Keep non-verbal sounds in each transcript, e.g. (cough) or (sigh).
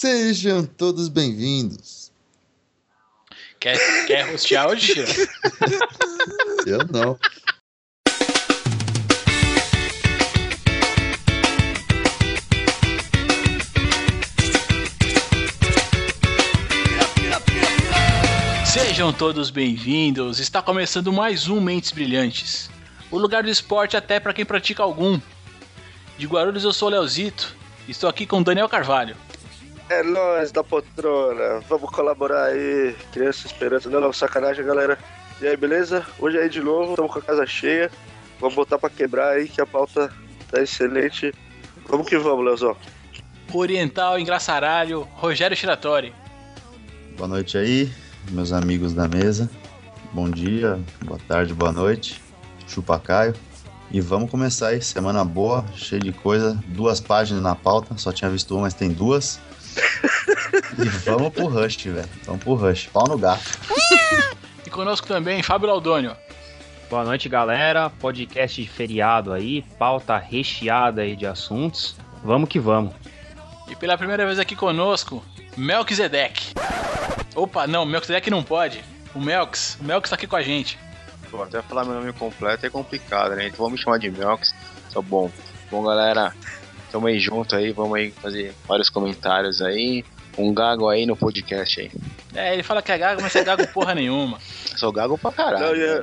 Sejam todos bem-vindos. Quer, quer rostear hoje? Eu não. Sejam todos bem-vindos. Está começando mais um Mentes Brilhantes. O lugar do esporte até para quem pratica algum. De Guarulhos eu sou o Leozito. Estou aqui com Daniel Carvalho. É nóis da poltrona, vamos colaborar aí, criança esperança, não, não, sacanagem galera. E aí, beleza? Hoje aí de novo, estamos com a casa cheia, vamos botar pra quebrar aí que a pauta tá excelente. Vamos que vamos, Leozão. Oriental Engraçaralho, Rogério Shiratori. Boa noite aí, meus amigos da mesa. Bom dia, boa tarde, boa noite. Chupa Caio. E vamos começar aí, semana boa, cheia de coisa, duas páginas na pauta, só tinha visto uma, mas tem duas. E vamos pro Rush, velho. Vamos pro Rush. Pau no gato. (laughs) E conosco também, Fábio Laudônio. Boa noite, galera. Podcast de feriado aí, pauta recheada aí de assuntos. Vamos que vamos. E pela primeira vez aqui conosco, Melquisedeque. Opa, não, Melquisedeque não pode. O Melks, o Melks tá aqui com a gente. Pô, até falar meu nome completo é complicado, né? Então vamos me chamar de Melks. Tá bom. Bom, galera, tamo aí junto aí, vamos aí fazer vários comentários aí. Um gago aí no podcast aí. É, ele fala que é gago, mas é gago porra nenhuma. (laughs) Sou gago pra caralho. Não, e é,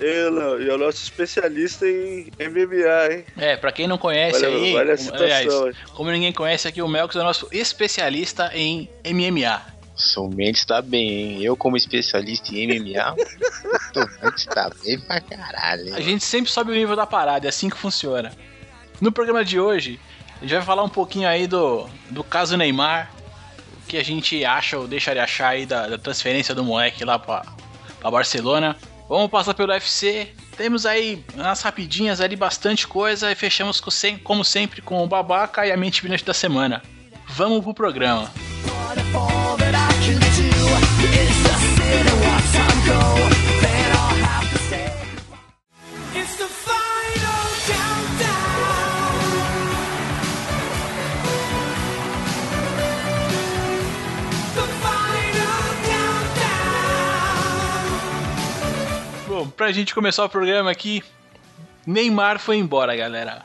ele, e é o nosso especialista em MMA, hein? É, pra quem não conhece Olha- aí, olha a como, situação aliás, como ninguém conhece aqui, o Melks é o nosso especialista em MMA. Sou Mendes tá bem, hein? Eu como especialista em MMA, o Mendes tá bem pra caralho, A hein? gente sempre sobe o nível da parada, é assim que funciona. No programa de hoje, a gente vai falar um pouquinho aí do, do caso Neymar, o que a gente acha ou deixa de achar aí da, da transferência do moleque lá pra, Barcelona. Vamos passar pelo UFC. Temos aí nas rapidinhas ali bastante coisa e fechamos com como sempre com o babaca e a mente brilhante da semana. Vamos pro programa. It's pra gente começar o programa aqui, Neymar foi embora, galera.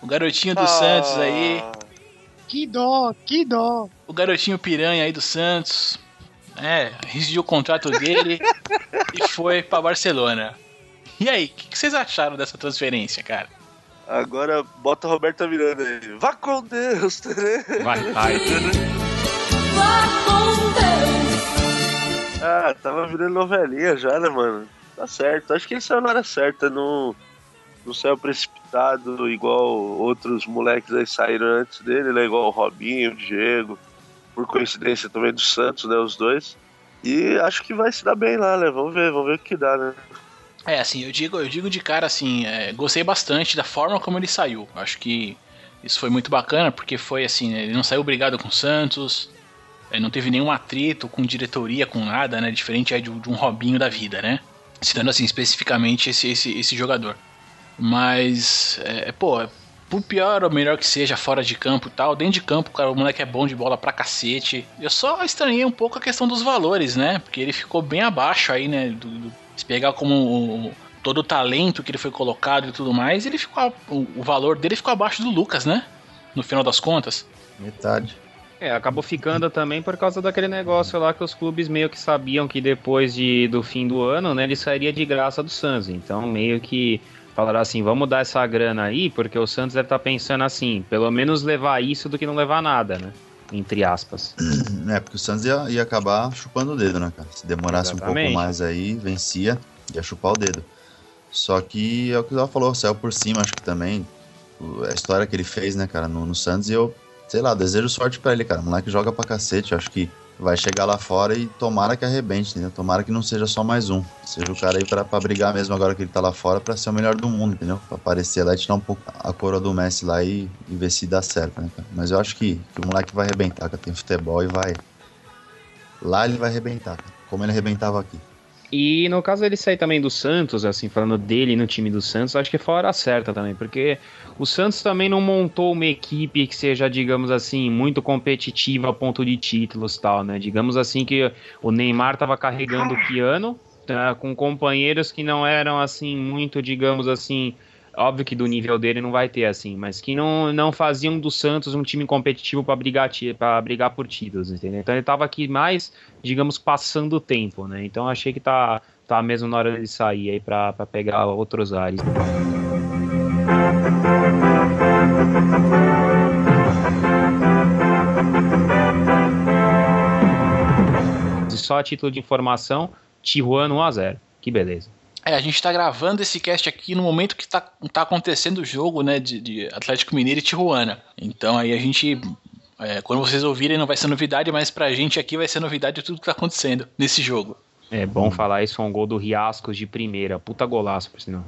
O garotinho do Santos aí, Que dó, que dó. o garotinho piranha aí do Santos, é, rescindiu o contrato dele (laughs) e foi pra Barcelona. E aí, o que, que vocês acharam dessa transferência, cara? Agora bota a Roberta Miranda aí. Vá com Deus, né? Vai, vai. Ah, tava virando novelinha já, né, mano? Tá certo. Acho que ele saiu na hora certa, não, não saiu precipitado igual outros moleques aí saíram antes dele, né? Igual o Robinho, o Diego. Por coincidência também do Santos, né? Os dois. E acho que vai se dar bem lá, né? Vamos ver, vamos ver o que dá, né? É, assim, eu digo, eu digo de cara assim, é, gostei bastante da forma como ele saiu. Acho que isso foi muito bacana, porque foi assim, né, ele não saiu brigado com o Santos, é, não teve nenhum atrito com diretoria, com nada, né? Diferente um- de um Robinho da vida, né? Citando assim, especificamente esse, esse, esse jogador. Mas, é, pô, por pior ou melhor que seja, fora de campo e tal, dentro de campo, cara, o moleque é bom de bola pra cacete. Eu só estranhei um pouco a questão dos valores, né? Porque ele ficou bem abaixo aí, né? Do, do- se pegar como o- todo o talento que ele foi colocado e tudo mais, ele ficou. O, o valor dele ficou abaixo do Lucas, né? No final das contas. Metade. É, acabou ficando também por causa daquele negócio lá que os clubes meio que sabiam que depois de, do fim do ano, né, ele sairia de graça do Santos. Então, meio que falaram assim, vamos dar essa grana aí, porque o Santos deve estar pensando assim, pelo menos levar isso do que não levar nada, né? Entre aspas. É, porque o Santos ia, ia acabar chupando o dedo, né, cara? Se demorasse um Exatamente. pouco mais aí, vencia, ia chupar o dedo. Só que é o que ela falou, saiu por cima, acho que também. o- A história que ele fez, né, cara, no, no Santos, e eu, sei lá, desejo sorte pra ele, cara. O moleque joga pra cacete, acho que vai chegar lá fora e tomara que arrebente, entendeu? Tomara que não seja só mais um. Seja o cara aí pra, pra brigar mesmo agora que ele tá lá fora pra ser o melhor do mundo, entendeu? Pra aparecer lá e tirar um pouco a coroa do Messi lá e, e ver se dá certo, né, cara? Mas eu acho que, que o moleque vai arrebentar, cara. Tem futebol e vai. Lá ele vai arrebentar, cara. Como ele arrebentava aqui. E no caso dele sair também do Santos, assim, falando dele no time do Santos, acho que foi a hora certa também, porque o Santos também não montou uma equipe que seja, digamos assim, muito competitiva a ponto de títulos tal, né? Digamos assim que o Neymar tava carregando o piano tá, com companheiros que não eram assim muito, digamos assim, óbvio que do nível dele não vai ter assim, mas que não, não faziam do Santos um time competitivo para brigar para brigar por títulos, entendeu? Então ele tava aqui mais, digamos, passando o tempo, né? Então achei que tá tá mesmo na hora dele sair aí para pegar outros ares. Só a título de informação, Tijuana 1 a 0. Que beleza. É, a gente tá gravando esse cast aqui no momento que tá, tá acontecendo o jogo, né, de, de Atlético Mineiro e Tijuana. Então aí a gente, é, quando vocês ouvirem não vai ser novidade, mas pra gente aqui vai ser novidade tudo que tá acontecendo nesse jogo. É bom falar isso, foi um gol do Riascos de primeira. Puta golaço, por sinal.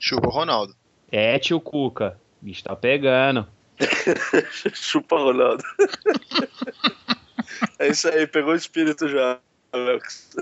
Chupa o Ronaldo. É, tio Cuca. O bicho tá pegando. (laughs) Chupa Ronaldo. (laughs) é isso aí, pegou o espírito já, Alex.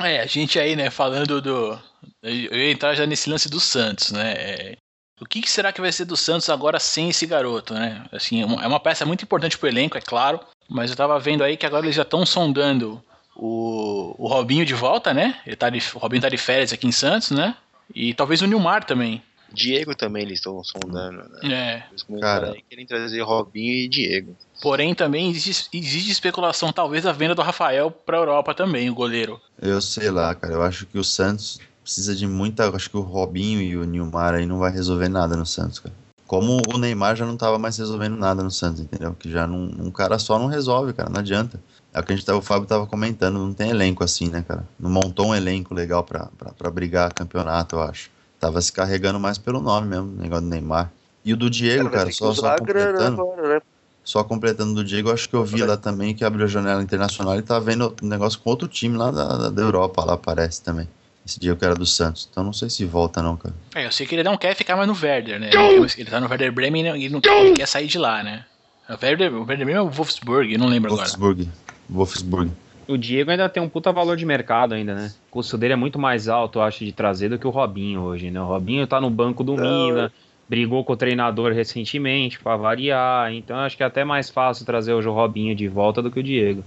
É, a gente aí, né, falando do. Eu ia entrar já nesse lance do Santos, né? É, o que, será que vai ser do Santos agora sem esse garoto, né? Assim, é uma- é uma peça muito importante pro elenco, é claro, mas eu tava vendo aí que agora eles já estão sondando o, o Robinho de volta, né? Ele tá de, o Robinho tá de férias aqui em Santos, né? E talvez o Nilmar também. Diego também eles estão sondando, né? É. Eles Cara. aí querem trazer Robinho e Diego. Porém, também existe, existe especulação, talvez, da venda do Rafael pra Europa também, o goleiro. Eu sei lá, cara. Eu acho que o Santos precisa de muita. Acho que o Robinho e o Nilmar aí não vai resolver nada no Santos, cara. Como o Neymar já não tava mais resolvendo nada no Santos, entendeu? Que já não, um cara só não resolve, cara. Não adianta. É o que a gente tava, o Fábio tava comentando, não tem elenco assim, né, cara? Não montou um elenco legal pra, pra, pra brigar campeonato, eu acho. Tava se carregando mais pelo nome mesmo, o negócio do Neymar. E o do Diego, cara, que só, só grana completando. agora, né? Só completando do Diego, acho que eu vi lá também que abriu a janela internacional e tá vendo um negócio com outro time lá da, da- Europa, lá parece também. Esse Diego que era do Santos. Então não sei se volta não, cara. É, eu sei que ele não quer ficar mais no Werder, né? Ele, tá no Werder Bremen e não- ele quer sair de lá, né? O Werder, o Werder Bremen é o Wolfsburg, eu não lembro agora. Wolfsburg. Wolfsburg. O Diego ainda tem um puta valor de mercado ainda, né? O custo dele é muito mais alto, eu acho, de trazer do que o Robinho hoje, né? O Robinho tá no banco do Não. Milan, brigou com o treinador recentemente pra variar, então acho que é até mais fácil trazer hoje o Robinho de volta do que o Diego.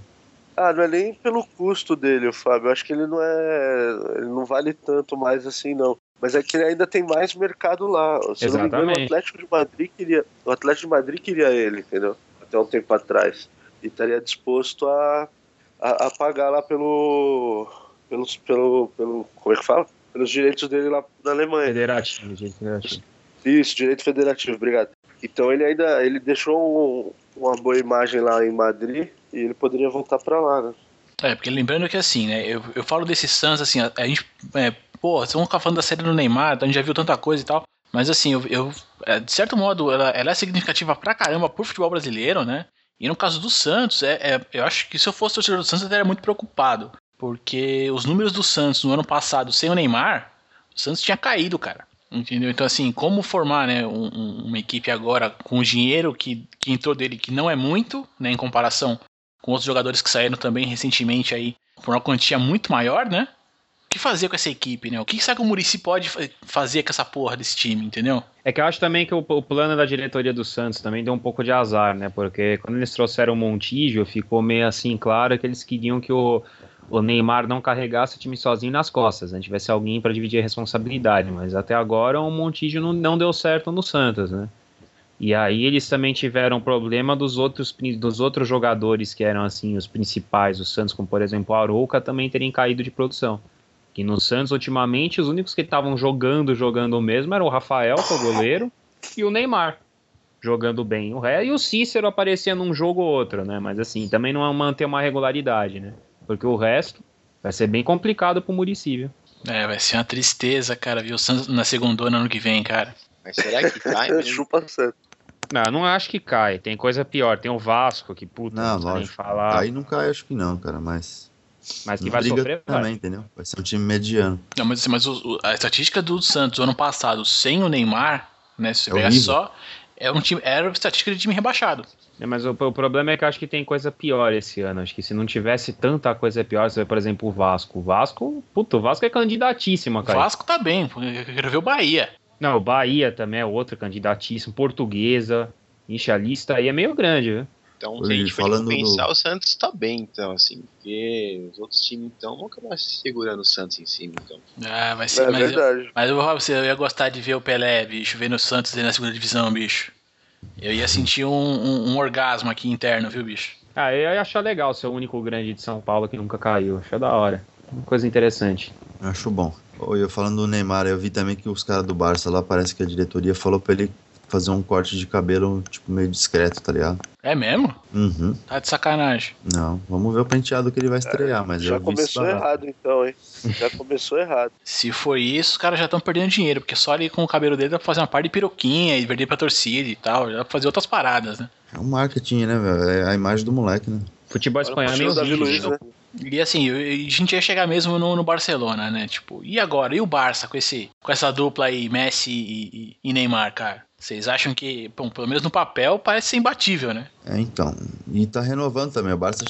Ah, não é nem pelo custo dele, o Fábio. Eu acho que ele não é. Ele não vale tanto mais assim, não. Mas é que ele ainda tem mais mercado lá. Se eu não me engano, o Exatamente. Atlético de Madrid queria. O Atlético de Madrid queria ele, entendeu? Até um tempo atrás. E estaria disposto a, a, a pagar lá pelo. Pelos, pelo, pelo. Como é que fala? Pelos direitos dele lá na Alemanha. Federativo, gente, federativo. Isso, direito federativo, obrigado. Então ele ainda ele deixou um- uma boa imagem lá em Madrid e ele poderia voltar pra lá, né? É, porque lembrando que assim, né? Eu, eu falo desse Suns, assim, a, a gente. É, pô, vocês vão ficar falando da série do Neymar, a gente já viu tanta coisa e tal. Mas assim, eu, eu- é, de certo modo, ela, ela é significativa pra caramba pro futebol brasileiro, né? E no caso do Santos, é, é- eu acho que se eu fosse torcedor do Santos, eu estaria muito preocupado. Porque os números do Santos no ano passado, sem o Neymar, o Santos tinha caído, cara. Entendeu? Então, assim, como formar né, um- um- uma equipe agora com o dinheiro que, que entrou dele, que não é muito, né, em comparação com outros jogadores que saíram também recentemente aí por uma quantia muito maior, né? Que fazer com essa equipe, né? O que será que o Murici pode fa- fazer com essa porra desse time, entendeu? É que eu acho também que o, o plano da diretoria do Santos também deu um pouco de azar, né? Porque quando eles trouxeram o Montijo, ficou meio assim claro que eles queriam que o, o Neymar não carregasse o time sozinho nas costas, né? Tivesse alguém para dividir a responsabilidade. Mas até agora o Montijo não, não deu certo no Santos, né? E aí eles também tiveram problema dos outros, dos outros jogadores que eram assim os principais, o Santos, como por exemplo o Arouca, também terem caído de produção. Que no Santos, ultimamente, os únicos que estavam jogando, jogando mesmo, era o Rafael, que é o goleiro, e o Neymar, jogando bem. O ré e o Cícero aparecia num jogo ou outro, né? Mas assim, também não é manter uma regularidade, né? Porque o resto vai ser bem complicado pro Muricy, viu? É, vai ser uma tristeza, cara, ver o Santos na segunda ano que vem, cara. Mas será que cai? (laughs) Chupa Santos. Não, não acho que cai. Tem coisa pior. Tem o Vasco, que puta, Não, não, precisa nem lógico. falar. Aí não cai, acho que não, cara, mas. Mas que não vai briga sofrer, vai. também, entendeu? Vai ser um time mediano. Não, mas, assim, mas o- o- a estatística do Santos ano passado sem o Neymar, né? Se você É pegar horrível. só, é um time, era estatística de time rebaixado. É, mas o, o problema é que eu acho que tem coisa pior esse ano. Acho que se não tivesse tanta coisa pior, você vê, por exemplo, o Vasco. O Vasco, puto, o Vasco é candidatíssimo, O cara. Vasco tá bem, eu quero ver o Bahia. Não, o Bahia também é outro candidatíssimo. Portuguesa. Ixi, a lista aí é meio grande, viu? Então, Oi, se a gente for falando pensar, do- o Santos tá bem, então, assim. Porque os outros times, então, vão acabar segurando o Santos em cima, então. Ah, vai ser. É mas, eu, verdade. mas eu pra você, eu ia gostar de ver o Pelé, bicho, vendo o Santos aí na segunda divisão, bicho. Eu ia sentir um, um- um orgasmo aqui interno, viu, bicho? Ah, eu ia achar legal ser o único grande de São Paulo que nunca caiu. Achei da hora. Uma coisa interessante. Acho bom. Oi, eu falando do Neymar, eu vi também que os caras do Barça lá, parece que a diretoria falou pra ele fazer um corte de cabelo, tipo, meio discreto, tá ligado? É mesmo? Uhum. Tá de sacanagem. Não, vamos ver o penteado que ele vai estrear, mas Já começou errado então, hein? Já começou errado. (laughs) Se for isso, os caras já estão perdendo dinheiro, porque só ali com o cabelo dele dá pra fazer uma parte de piroquinha e vender pra torcida e tal, já dá pra fazer outras paradas, né? É um marketing, né, velho? É a imagem do moleque, né? Futebol espanhol é meio o? E assim, eu- a gente ia chegar mesmo no, no Barcelona, né? Tipo, e agora? E o Barça com, esse, com essa dupla aí, Messi e, e- e Neymar, cara? Vocês acham que, bom, pelo menos no papel, parece ser imbatível, né? É, então. E tá renovando também. O Barça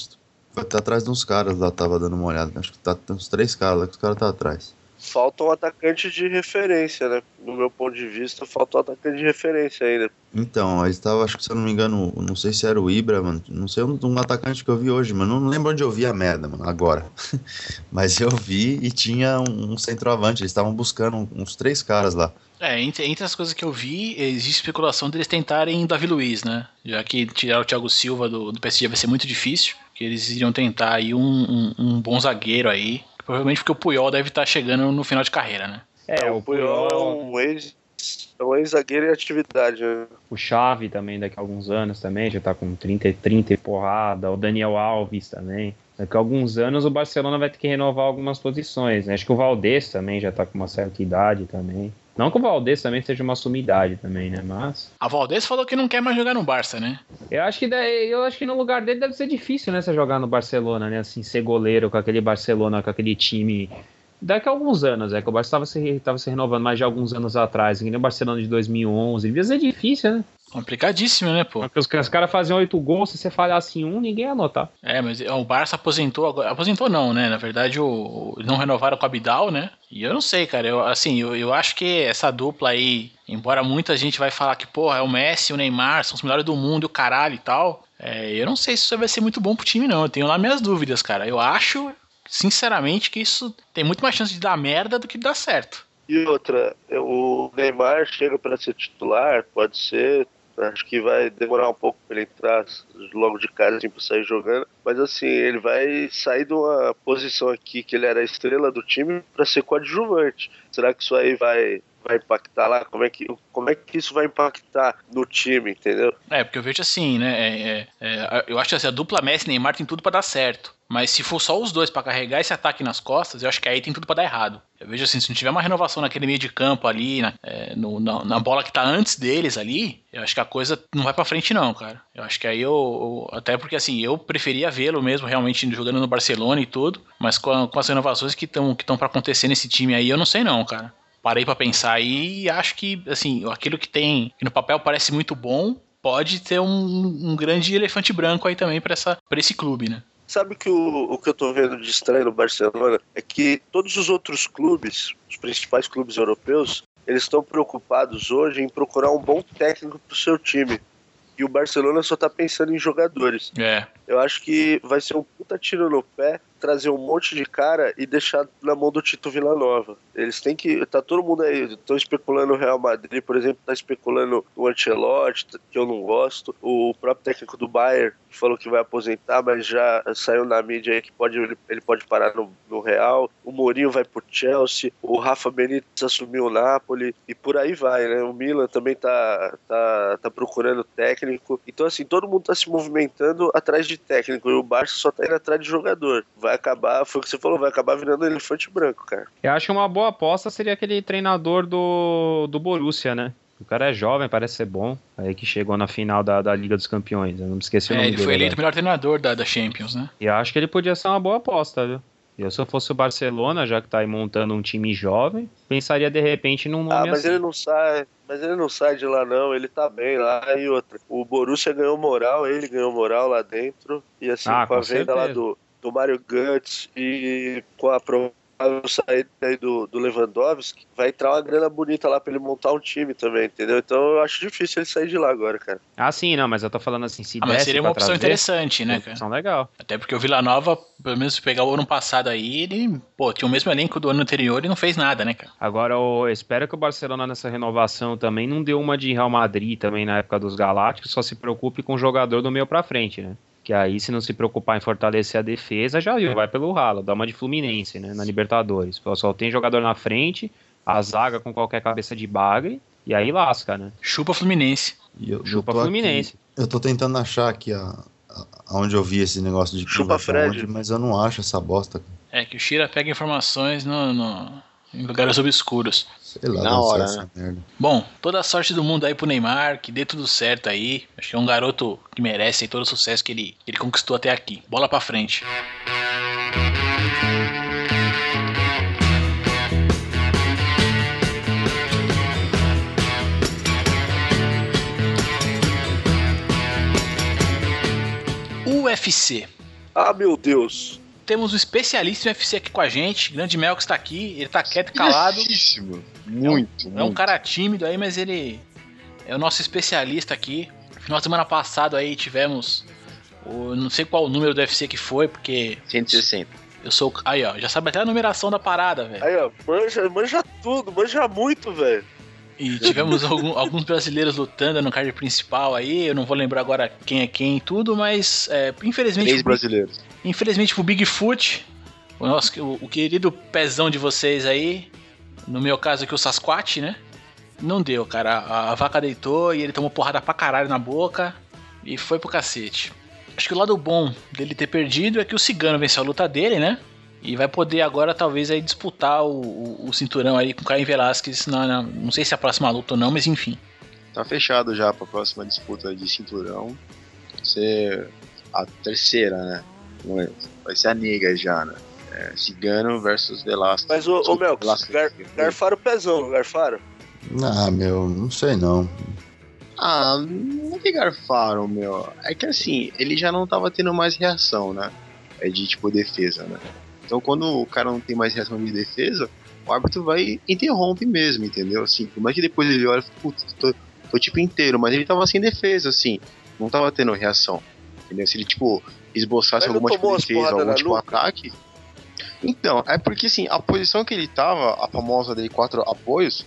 foi tá atrás de uns caras lá, tava dando uma olhada. Acho que tá tem uns três caras lá que os caras tá atrás. Falta um atacante de referência, né? No meu ponto de vista, falta um atacante de referência ainda. Então, aí estava, acho que se eu não me engano, não sei se era o Ibra, mano. Não sei um, um atacante que eu vi hoje, mano. Não lembro onde eu vi a merda, mano, agora. (laughs) Mas eu vi e tinha um, um centroavante. Eles estavam buscando uns três caras lá. É, entre, entre as coisas que eu vi, existe especulação deles tentarem Davi Luiz, né? Já que tirar o Thiago Silva do, do PSG vai ser muito difícil, que eles iriam tentar aí um, um, um bom zagueiro aí. Provavelmente porque o Puyol deve estar chegando no final de carreira, né? É, o o Puyol é um ex. É um ex-zagueiro em atividade, né? o Chave também daqui a alguns anos também, já tá com 30, e 30 e porrada, o Daniel Alves também. Daqui a alguns anos o Barcelona vai ter que renovar algumas posições, né? Acho que o Valdez também já tá com uma certa idade também. Não que o Valdez também seja uma sumidade também, né? Mas A Valdez falou que não quer mais jogar no Barça, né? eu acho que daí- eu acho que no lugar dele deve ser difícil, né? Você jogar no Barcelona, né? Assim, ser goleiro com aquele Barcelona, com aquele time. Daqui a alguns anos, é que o Barça estava se, tava se renovando mais de alguns anos atrás, que nem o Barcelona de 2011. Devia ser difícil, né? Complicadíssimo, né, pô? Porque os, os caras faziam oito gols, se você falhasse em um, ninguém ia anotar. É, mas o Barça aposentou agora. Aposentou não, né? Na verdade, o, o- não renovaram com a Abidal, né? E eu não sei, cara. Eu, assim, eu, eu acho que essa dupla aí, embora muita gente vai falar que, porra, é o Messi e o Neymar, são os melhores do mundo e o caralho e tal. é, eu não sei se isso vai ser muito bom pro time, não. Eu tenho lá minhas dúvidas, cara. Eu acho, sinceramente, que isso tem muito mais chance de dar merda do que de dar certo. E outra, o Neymar chega para ser titular, pode ser. Acho que vai demorar um pouco para ele entrar logo de cara, assim, para sair jogando. Mas assim, ele vai sair de uma posição aqui que ele era a estrela do time para ser coadjuvante. Será que isso aí vai, vai impactar lá? Como é, que, como é que isso vai impactar no time, entendeu? É, porque eu vejo assim, né? é, é, é, eu acho que assim, a dupla Messi e Neymar tem tudo pra dar certo. Mas se for só os dois pra carregar esse ataque nas costas, eu acho que aí tem tudo pra dar errado. Eu vejo assim, se não tiver uma renovação naquele meio de campo ali, na, é, no- na, na bola que tá antes deles ali, eu acho que a coisa não vai pra frente não, cara. Eu acho que aí eu, eu- até porque assim, eu preferia vê-lo mesmo realmente jogando no Barcelona e tudo, mas com, a- com as renovações que estão que estão para acontecer nesse time aí, eu não sei não, cara. Parei pra pensar aí e acho que assim, aquilo que tem que no papel parece muito bom, pode ter um, um grande elefante branco aí também para esse clube, né? Sabe que o, o que eu tô vendo de estranho no Barcelona é que todos os outros clubes, os principais clubes europeus, eles estão preocupados hoje em procurar um bom técnico pro seu time. E o Barcelona só tá pensando em jogadores. É. Eu acho que vai ser um puta tiro no pé trazer um monte de cara e deixar na mão do Tito Villanova. Eles têm que. Tá todo mundo aí. Estão especulando o Real Madrid, por exemplo, tá especulando o Ancelotti, que eu não gosto. O próprio técnico do Bayern falou que vai aposentar, mas já saiu na mídia aí que pode, ele, pode parar no, no Real. O Mourinho vai pro Chelsea. O Rafa Benítez assumiu o Napoli. E por aí vai, né? O Milan também tá, tá, tá procurando técnico. Então, assim, todo mundo tá se movimentando atrás de técnico. E o Barça só tá indo atrás de jogador. Vai acabar, foi o que você falou, vai acabar virando elefante branco, cara. Eu acho que uma boa aposta seria aquele treinador do, do Borussia, né? O cara é jovem, parece ser bom. Aí que chegou na final da, da Liga dos Campeões. Eu não me esqueci o É, nome ele dele. foi eleito o melhor treinador da, da Champions, né? E eu acho que ele podia ser uma boa aposta, viu? Eu, se eu fosse o Barcelona, já que tá aí montando um time jovem, pensaria de repente num nome Ah, mas assim. ele não sai. Mas ele não sai de lá, não. Ele tá bem lá. E outra. O Borussia ganhou moral, ele ganhou moral lá dentro. E assim, Ah, com a com venda lá certeza. do, do Mario Guts e com a provável saída aí do, do Lewandowski, vai entrar uma grana bonita lá pra ele montar um time também, entendeu? Então eu acho difícil ele sair de lá agora, cara. Ah, sim, não, mas eu tô falando assim, se Ah, mas seria uma opção trazer, interessante, né, uma cara? opção legal. Até porque o Vila Nova, pelo menos se pegar o ano passado aí, ele, pô, tinha o mesmo elenco do ano anterior e não fez nada, né, cara? Agora, eu espero que o Barcelona nessa renovação também não dê uma de Real Madrid também na época dos Galácticos, só se preocupe com o jogador do meio pra frente, né? Que aí, se não se preocupar em fortalecer a defesa, já viu, vai pelo ralo, dá uma de Fluminense, né? Na Libertadores. Só tem jogador na frente, a zaga com qualquer cabeça de bagre, e aí lasca, né? Chupa Fluminense. Eu, eu Chupa tô Fluminense. Aqui, eu tô tentando achar aqui a, a- aonde eu vi esse negócio de Chupa Fred. onde, mas eu não acho essa bosta. É que o Shira pega informações no, no- em lugares obscuros. Sei lá, Na hora, essa merda. Bom, toda a sorte do mundo aí pro Neymar, que dê tudo certo aí. Acho que é um garoto que merece aí todo o sucesso que ele, que ele conquistou até aqui. Bola pra frente. UFC. Ah, meu Deus. Temos um especialista em UFC aqui com a gente. Grande Mel que está aqui. Ele tá quieto e calado. Muito, É um muito. cara tímido aí, mas ele é o nosso especialista aqui. Final de semana passado aí tivemos o não sei qual o número do UFC que foi, porque 160. eu sou o- aí ó, já sabe até a numeração da parada, velho. Aí, ó, manja, manja tudo, manja muito, velho. E tivemos algum- alguns brasileiros lutando no card principal aí. Eu não vou lembrar agora quem é quem e tudo, mas é, infelizmente Três brasileiros. Infelizmente pro Bigfoot, o nosso o, o querido pezão de vocês aí, no meu caso aqui o Sasquatch, né? Não deu, cara. A, a vaca deitou e ele tomou porrada pra caralho na boca e foi pro cacete. Acho que o lado bom dele ter perdido é que o Cigano venceu a luta dele, né? E vai poder agora talvez aí disputar o, o- o cinturão aí com o Caio Velasquez na, na- não sei se é a próxima luta ou não, mas enfim. Tá fechado já pra próxima disputa de cinturão. Ser a terceira, né? É- Vai ser a nega já, né? É, Cigano versus Velasco. Mas, ô, ô Velasquez. gar, garfaram o pezão, garfaram. Ah, meu, não sei não. Ah, não que garfaram, meu. É que assim, ele já não tava tendo mais reação, né? É de tipo defesa, né? Então quando o cara não tem mais reação de defesa, o árbitro vai e interrompe mesmo, entendeu? Assim, por mais que depois ele olha e fala, putz, tô, tô tipo inteiro, mas ele tava sem defesa, assim, não tava tendo reação. Entendeu? Se ele, tipo, esboçasse Mas alguma tipo defesa, algum tipo nuca? ataque. Então, é porque assim, a posição que ele tava, a famosa de quatro apoios,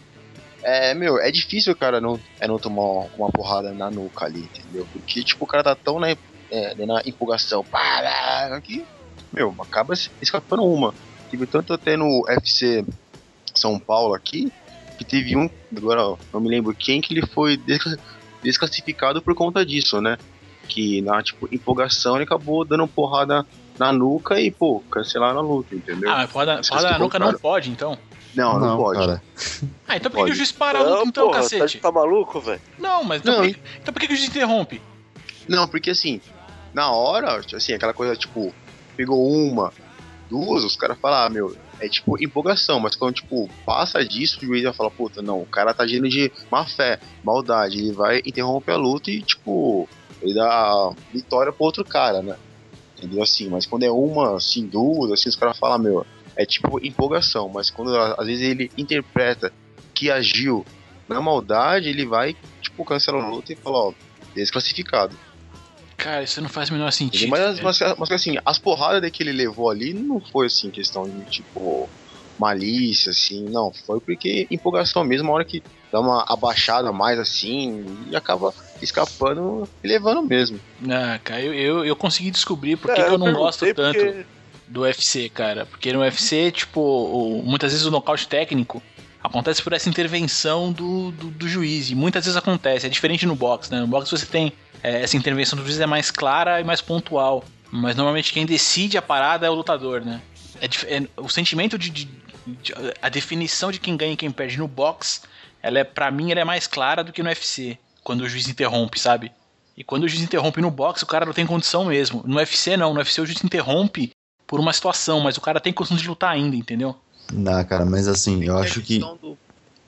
é, meu, é difícil o cara não, é não tomar uma porrada na nuca ali, entendeu? Porque, tipo, o cara tá tão na, é, na empolgação, para, que, meu, acaba escapando uma. Tive tanto até no FC São Paulo aqui, que teve um, agora ó, não me lembro quem, que ele foi descla- desclassificado por conta disso, né? Que na, tipo, empolgação ele acabou dando porrada na nuca e, pô, cancelaram a luta, entendeu? Ah, mas porrada, porrada na nuca não pode, então. não, não, pode. cara. Ah, então por que o juiz para a luta Não, então, porra, cacete? tá, tá maluco, velho? Não, mas então, Não, por que, então por que que o juiz interrompe? Não, porque assim, na hora, assim, aquela coisa, tipo, pegou uma, duas, os caras falam, ah, meu, é tipo empolgação, mas quando, tipo, passa disso, o juiz vai falar, puta, não, o cara tá agindo de má fé, maldade, ele vai interromper a luta e, tipo, ele dá vitória pro outro cara, né? Entendeu? Assim, mas quando é uma, assim, duas, assim, os caras falam, meu, é tipo empolgação, mas quando às vezes ele interpreta que agiu na maldade, ele vai, tipo, cancela a luta e fala, ó, desclassificado. Cara, isso não faz o menor sentido. Mas, velho. mas, mas, assim, as porradas que ele levou ali não foi assim, questão de tipo malícia, assim, não. Foi porque empolgação mesmo, a hora que dá uma abaixada mais assim e acaba escapando e levando mesmo. Ah, cara, eu, eu, eu consegui descobrir por que, É, que eu não gosto tanto porque- do UFC, cara. Porque no UFC, tipo, o- muitas vezes o nocaute técnico acontece por essa intervenção do, do, do juiz. E muitas vezes acontece. É diferente no boxe, né? No boxe você tem é, essa intervenção do juiz é mais clara e mais pontual. Mas normalmente quem decide a parada é o lutador, né? É, é- o sentimento de, de- de- A definição de quem ganha e quem perde no boxe, ela é, pra mim, ela é mais clara do que no UFC. Quando o juiz interrompe, sabe? E quando o juiz interrompe no boxe, o cara não tem condição mesmo. No UFC não, no UFC o juiz interrompe por uma situação, mas o cara tem condição de lutar ainda, entendeu? Não, cara, mas assim, eu acho que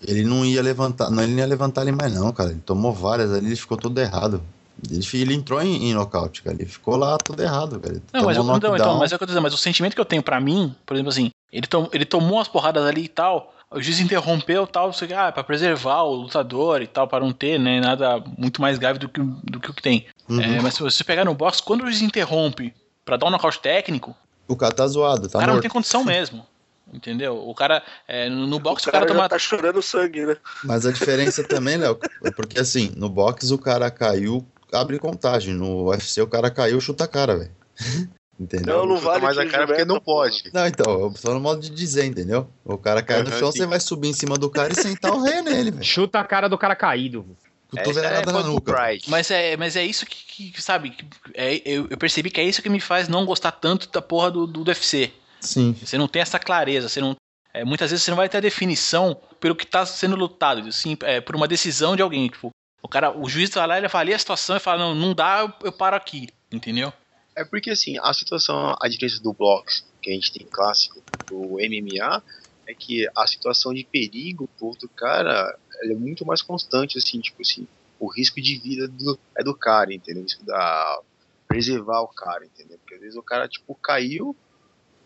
ele não ia levantar. Não, ele não ia levantar ele mais, não, cara. Ele tomou várias ali, ele ficou todo errado. Ele, ele entrou em, em nocaute, cara. Ele ficou lá todo errado, cara. Ele Não, mas, eu, não, então, knockdown. mas é o que eu tô dizendo, mas o sentimento que eu tenho pra mim, por exemplo assim, ele, tom, ele tomou umas porradas ali e tal, o juiz interrompeu tal, não sei o ah, pra preservar o lutador e tal, pra não ter, né, nada muito mais grave do que, do que o que tem. Uhum. É, mas se você pegar no box, quando o juiz interrompe pra dar um nocaute técnico, O cara tá zoado, tá o cara não morto. tem condição mesmo. (laughs) Entendeu? O cara, é, no no box, o o cara, cara já toma. tá chorando sangue, né? Mas a diferença também, Léo, é porque assim, no boxe o cara caiu, abre contagem. No UFC o cara caiu, chuta a cara, velho. (laughs) Entendeu? Não, não vale mais a cara porque não pode. Não, então, eu tô no modo de dizer, entendeu? O cara cai no chão, você vai subir em cima do cara e sentar o rei nele, velho. Chuta a cara do cara caído. Essa é Cotovelada na nuca. Pride. Mas é, mas é isso que, que, sabe, que é, eu, eu percebi que é isso que me faz não gostar tanto da porra do, do, do UFC. Sim. Você não tem essa clareza, você não. é, muitas vezes você não vai ter a definição pelo que está sendo lutado, assim, é, por uma decisão de alguém. Tipo, o cara, o juiz vai lá, ele avalia a situação e fala, não, não dá, eu, eu paro aqui, entendeu? É porque assim, a situação, a diferença do box que a gente tem clássico do MMA é que a situação de perigo pro outro cara é muito mais constante, assim, tipo assim, o risco de vida do, é do cara, entendeu? O risco da preservar o cara, entendeu? Porque às vezes o cara, tipo, caiu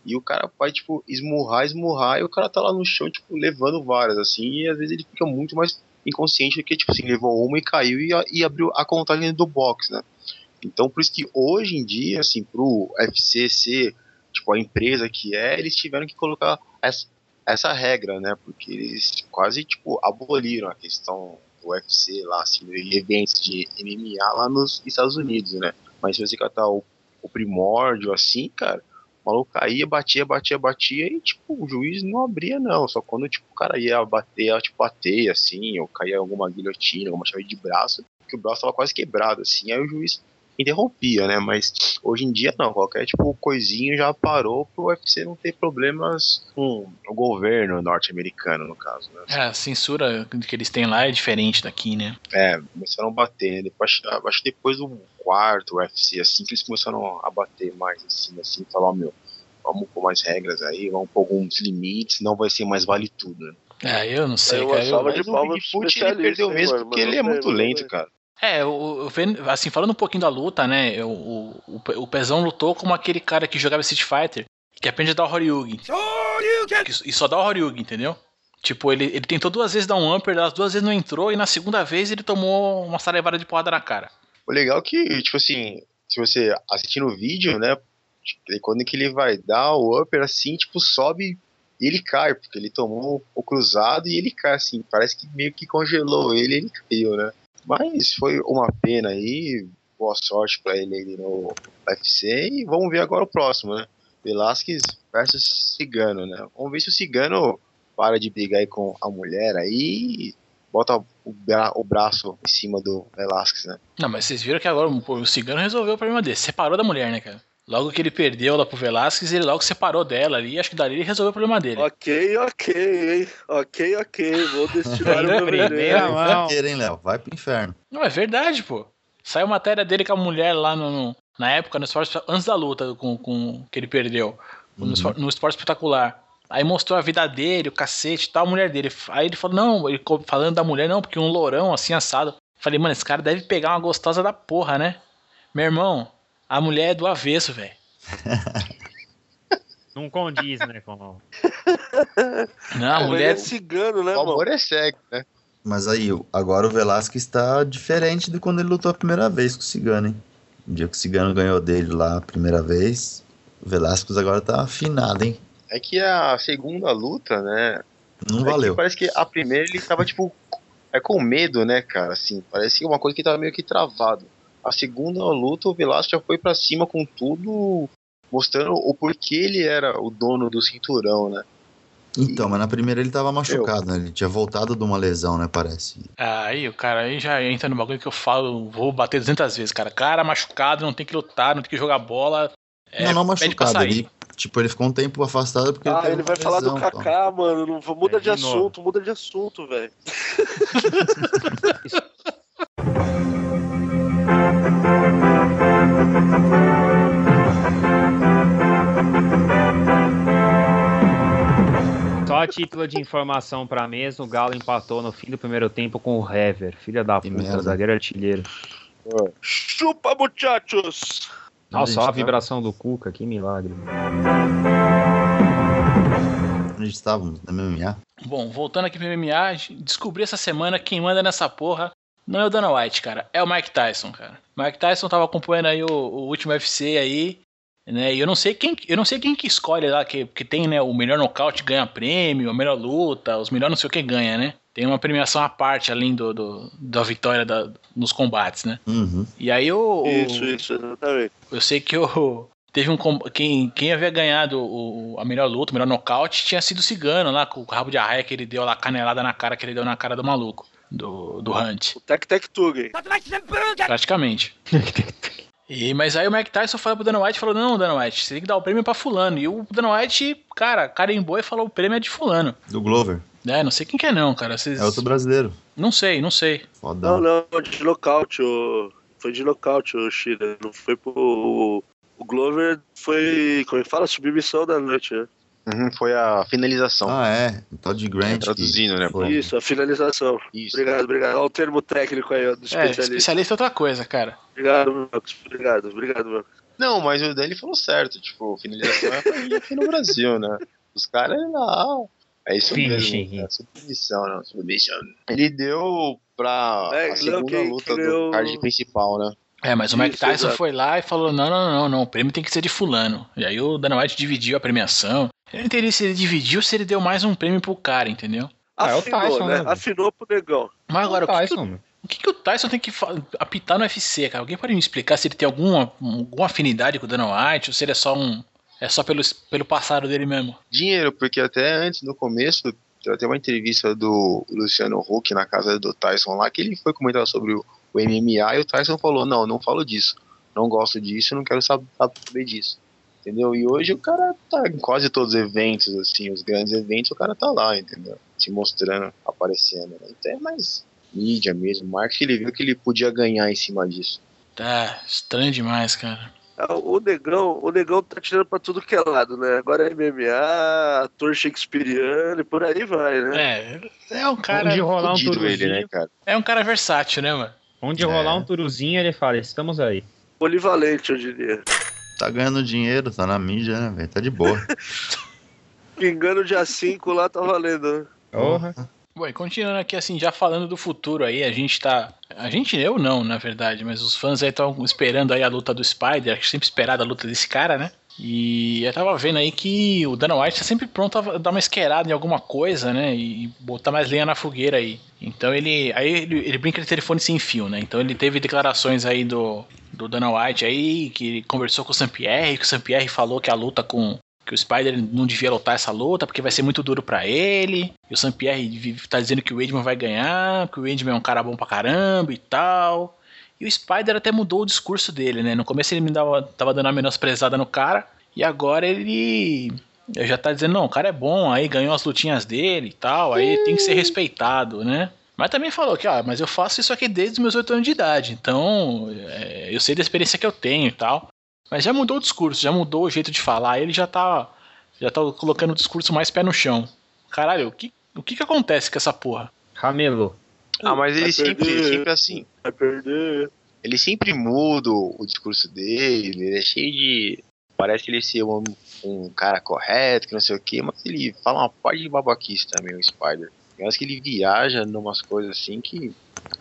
e o cara vai, tipo, esmurrar, esmurrar, e o cara tá lá no chão, tipo, levando várias, assim, e às vezes ele fica muito mais inconsciente que, tipo assim, levou uma e caiu e, e abriu a contagem do box, né? Então, por isso que hoje em dia, assim, pro UFC ser, tipo, a empresa que é, eles tiveram que colocar essa, essa regra, né? Porque eles quase, tipo, aboliram a questão do UFC lá, assim, eventos de MMA lá nos Estados Unidos, né? Mas se você catar o, o primórdio, assim, cara, o maluco caía, batia, batia, batia e, tipo, o juiz não abria, não. Só quando, tipo, o cara ia bater, ia, tipo, bater, assim, ou caía alguma guilhotina, alguma chave de braço, que o braço tava quase quebrado, assim, aí o juiz interrompia, né? Mas hoje em dia não, qualquer tipo coisinha já parou pro UFC não ter problemas com o governo norte-americano, no caso, né? É, a censura que eles têm lá é diferente daqui, né? É, começaram a bater, né? Depois, acho que depois do quarto UFC, assim que eles começaram a bater mais, assim, assim, falar, ó, meu, vamos pôr mais regras aí, vamos pôr alguns limites, não vai ser mais vale tudo, né? É, eu não sei, É cara. eu- salva de o Bigfoot ele perdeu hein, mesmo mano? porque ele é muito mas lento, cara. É, vendo, assim, falando um pouquinho da luta, né? eu- o, o, o Pezão lutou como aquele cara que jogava Street Fighter, que aprende a dar o Horyugi. Que- E só dá o Horyugi, entendeu? Tipo, ele, ele tentou duas vezes dar um upper, das duas vezes não entrou, e na segunda vez ele tomou uma sarevada de porrada na cara. O legal é que, tipo assim, se você assistir no vídeo, né, tipo, quando que ele vai dar o upper assim, tipo, sobe e ele cai, porque ele tomou o cruzado e ele cai, assim, parece que meio que congelou ele ele caiu, né. Mas foi uma pena aí, boa sorte pra ele aí no UFC e vamos ver agora o próximo, né. Velasquez versus Cigano, né. Vamos ver se o Cigano para de brigar aí com a mulher aí bota o, bra- o braço em cima do Velasquez, né. Não, mas vocês viram que agora pô, o Cigano resolveu o problema dele. Separou da mulher, né, cara? Logo que ele perdeu lá pro Velasquez, ele logo separou dela ali. Acho que dali ele resolveu o problema dele. Ok, ok, hein? Ok, ok. Vou destilar o meu veneno. hein, Léo? Vai pro inferno. Não, é verdade, pô. Saiu matéria dele com a mulher lá no, no- na época, no esporte, antes da luta com, com que ele perdeu. No, Uhum. esfor- no esporte espetacular. Aí mostrou a vida dele, o cacete e tal, a mulher dele. Aí ele falou, não, ele falando da mulher, não, porque um lourão assim assado. Falei, mano, esse cara deve pegar uma gostosa da porra, né? Meu irmão, a mulher é do avesso, velho. (laughs) Não condiz, né? Com... Não, a Mas mulher. é cigano, né, O mano? amor é cego, né? Mas aí, agora o Velasquez está diferente de quando ele lutou a primeira vez com o Cigano, hein? O dia que o Cigano ganhou dele lá a primeira vez, o Velasquez agora tá afinado, hein? É que a segunda luta, né? Não é que valeu. parece que a primeira ele tava, tipo, é com medo, né, cara? Assim, parece que é uma coisa que tava meio que travado. A segunda luta, o Velasco já foi pra cima com tudo, mostrando o porquê ele era o dono do cinturão, né? Então, mas na primeira ele tava machucado, né? Ele tinha voltado de uma lesão, né? Parece. Aí o cara aí já entra no bagulho que eu falo, vou bater 200 vezes, cara. Cara machucado, não tem que lutar, não tem que jogar bola. É, não, não machucado. Ele, tipo, ele ficou um tempo afastado porque. Ah, ele, ele vai falar do Kaká, então. mano. Não, muda, é, de assunto, muda de assunto, muda de assunto, velho. Só a título de informação para mesa, o Galo empatou no fim do primeiro tempo com o Hever, filha da puta, zagueiro artilheiro. Chupa, muchachos! Nossa, só a tá- vibração do Cuca, que milagre. Onde estávamos? Na MMA? Bom, voltando aqui pro MMA, descobri essa semana quem manda nessa porra não é o Dana White, cara. É o Mike Tyson, cara. Mike Tyson tava acompanhando aí o, o último UFC aí, né? E eu não sei quem, eu não sei quem que escolhe lá, que, que tem, né, o melhor nocaute ganha prêmio, a melhor luta, os melhores não sei o que ganha, né? Tem uma premiação à parte, além do, do- da vitória da- nos combates, né? Uhum. E aí o, o- Isso, isso, exatamente. eu sei que o, teve um quem, quem havia ganhado o, a melhor luta, o melhor nocaute, tinha sido o Cigano lá, com o rabo de arraia que ele deu lá, a canelada na cara que ele deu na cara do maluco, do, do Hunt, O Tec Tec Tug. praticamente. (laughs) E, mas aí o Mike Tyson falou pro Dana White, falou, não, Dana White, você tem que dar o prêmio pra fulano. E o Dana White, cara, carimbou e falou, o prêmio é de fulano. Do Glover. É, não sei quem que é não, cara, vocês... É outro brasileiro. Não sei, não sei. Fodão. Não, não, de nocaute. O... Foi de nocaute o Shira. Não foi pro. O, o Glover foi. Como é que fala? Submissão da noite, né? Uhum, foi a finalização. Ah, é. O tal de Grant. Traduzindo, né, foi. Isso, a finalização. Isso. Obrigado, obrigado. Olha o termo técnico aí, ó, do É, especialista. especialista é outra coisa, cara. Obrigado, Marcos. Obrigado, obrigado, Marcos. Não, mas o dele falou certo, tipo, finalização é pra aqui no Brasil, né? Os caras lá. É isso Finishing. mesmo. É submissão, não. Submission. Ele deu pra É, a não, segunda quem- luta quem do card principal, né? É, mas o Mike Tyson foi lá e falou: não, não, não, não, o prêmio tem que ser de fulano. E aí o Dana White dividiu a premiação. Eu não entendi se ele dividiu ou se ele deu mais um prêmio pro cara, entendeu? Ah, é o Tyson, né? né? Afinou pro negão. Mas agora, o, que, que, Tyson, o- o que, que o Tyson tem que apitar no UFC, cara? Alguém pode me explicar se ele tem alguma, alguma afinidade com o Dana White ou se ele é só um. É só pelo, pelo passado dele mesmo? Dinheiro, porque até antes, no começo, teve até uma entrevista do Luciano Huck na casa do Tyson lá, que ele foi comentar sobre o, o MMA e o Tyson falou: Não, não falo disso. Não gosto disso, não quero sab- saber disso. Entendeu? E hoje o cara tá em quase todos os eventos, assim, os grandes eventos, o cara tá lá, entendeu? Se mostrando, aparecendo. Né? Então é mais mídia mesmo, marketing, ele viu que ele podia ganhar em cima disso. Tá estranho demais, cara. Ah, O negão, o negão tá tirando pra tudo que é lado, né? Agora é MMA, ator shakespeariano e por aí vai, né? É, é um cara. Onde rolar um Fudido ele, né, turuzinho, cara? É um cara versátil, né, mano? onde É. rolar um turuzinho, ele fala, estamos aí. Polivalente, eu diria. Tá ganhando dinheiro, tá na mídia, né, velho? Tá de boa. (laughs) Pingando dia 5 lá tá valendo, né? Porra. Bom, e continuando aqui, assim, já falando do futuro aí, a gente tá. A gente, eu não, na verdade, mas os fãs aí estão esperando aí a luta do Spider, acho que sempre esperada a luta desse cara, né? E eu tava vendo aí que o Dana White tá sempre pronto a dar uma esquerada em alguma coisa, né? E botar mais lenha na fogueira aí. Então ele. Aí ele, ele brinca de telefone sem fio, né? Então ele teve declarações aí do, do Dana White aí, que conversou com o Sampierre, que o Sampierre falou que a luta com. Que o Spider não devia lutar essa luta porque vai ser muito duro pra ele. E o Sampierre tá dizendo que o Edman vai ganhar, que o Edman é um cara bom pra caramba e tal. E o Spider até mudou o discurso dele, né? No começo ele me dava, tava dando uma menosprezada no cara. E agora ele. já tá dizendo, não, o cara é bom, aí ganhou as lutinhas dele e tal, aí tem que ser respeitado, né? Mas também falou que, ó, mas eu faço isso aqui desde os meus 8 anos de idade, então é, eu sei da experiência que eu tenho e tal. Mas já mudou o discurso, já mudou o jeito de falar, ele já tá, já tá colocando o discurso mais pé no chão. Caralho, o que, o que que acontece com essa porra? Ramelô. Ah, mas ele Vai sempre, perder. sempre assim. Vai perder. ele sempre muda o discurso dele, ele é cheio de. Parece ele ser um, um cara correto, que não sei o que, mas ele fala uma parte de babaquice também, o Spider. Eu acho que ele viaja numas coisas assim que.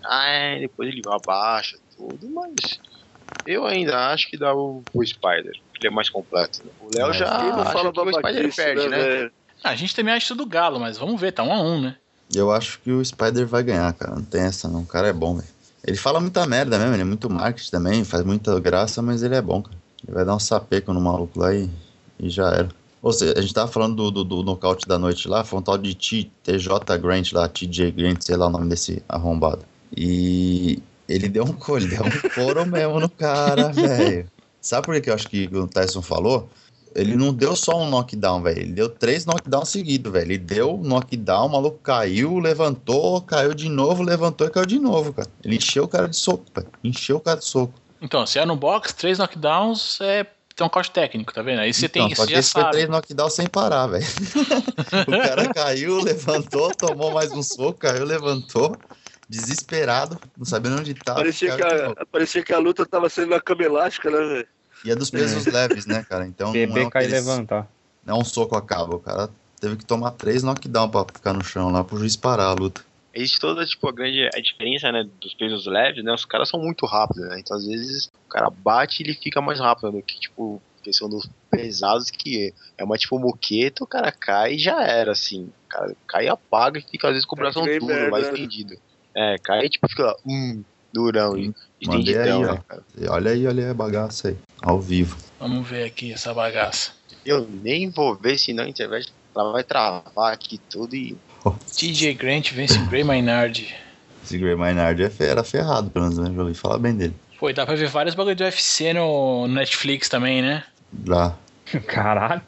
Ah, é, depois ele abaixa tudo, mas. Eu ainda acho que dá o, o Spider, ele é mais completo. né? O Léo já Quem não acha fala que o Spider perde, né? velho? Ah, a gente também acha isso do Galo, mas vamos ver, tá um a um, né? Eu acho que o Spider vai ganhar, cara. Não tem essa, não. O cara é bom, velho. Ele fala muita merda mesmo, ele é muito marketing também, faz muita graça, mas ele é bom, cara. Ele vai dar um sapeco no maluco lá e, e já era. Ou seja, a gente tava falando do, do, do nocaute da noite lá, foi um tal de T, TJ Grant lá, TJ Grant, sei lá o nome desse arrombado. E ele deu um deu um couro mesmo no cara, (laughs) velho. Sabe por que eu acho que o Tyson falou? Ele não deu só um knockdown, velho. Ele deu três knockdowns seguidos, velho. Ele deu knockdown, o maluco caiu, levantou, caiu de novo, levantou e caiu de novo, cara. Ele encheu o cara de soco, velho. Encheu o cara de soco. Então, se é no box, três knockdowns é tem um corte técnico, tá vendo? Aí você Então, tem, que já esse sabe. três knockdown sem parar, velho. (laughs) o cara caiu, levantou, tomou mais um soco, caiu, levantou, desesperado, não sabendo onde tava. Parecia que, a, parecia que a luta tava sendo na cama elástica, né, velho? E é dos pesos leves, né, cara? Então não é, Beber, um cair e aqueles- levantar. não é um soco acaba. O cara teve que tomar três knockdown pra ficar no chão lá pro juiz parar a luta. Existe toda, tipo, a grande a diferença, né, dos pesos leves, né, os caras são muito rápidos, né, então às vezes o cara bate e ele fica mais rápido do que, tipo, questão dos pesados, que é uma, tipo, moqueta, o cara cai e já era, assim, o cara cai e apaga e fica às vezes com o É nem duro, mais né? estendido. É, cai e, tipo, fica lá, hum, durão e Mandei estendidão, aí, ó. né, cara. Olha aí, olha aí a bagaça aí, ao vivo. Vamos ver aqui essa bagaça. Eu nem vou ver, senão a internet ela vai travar aqui tudo e... TJ Grant vence Gray Maynard. Esse Grey Maynard é era ferrado, pelo menos, né? Já ouvi falar bem dele. Pô, e dá pra ver vários bagulho do UFC no Netflix também, né? Lá. (laughs) Caralho.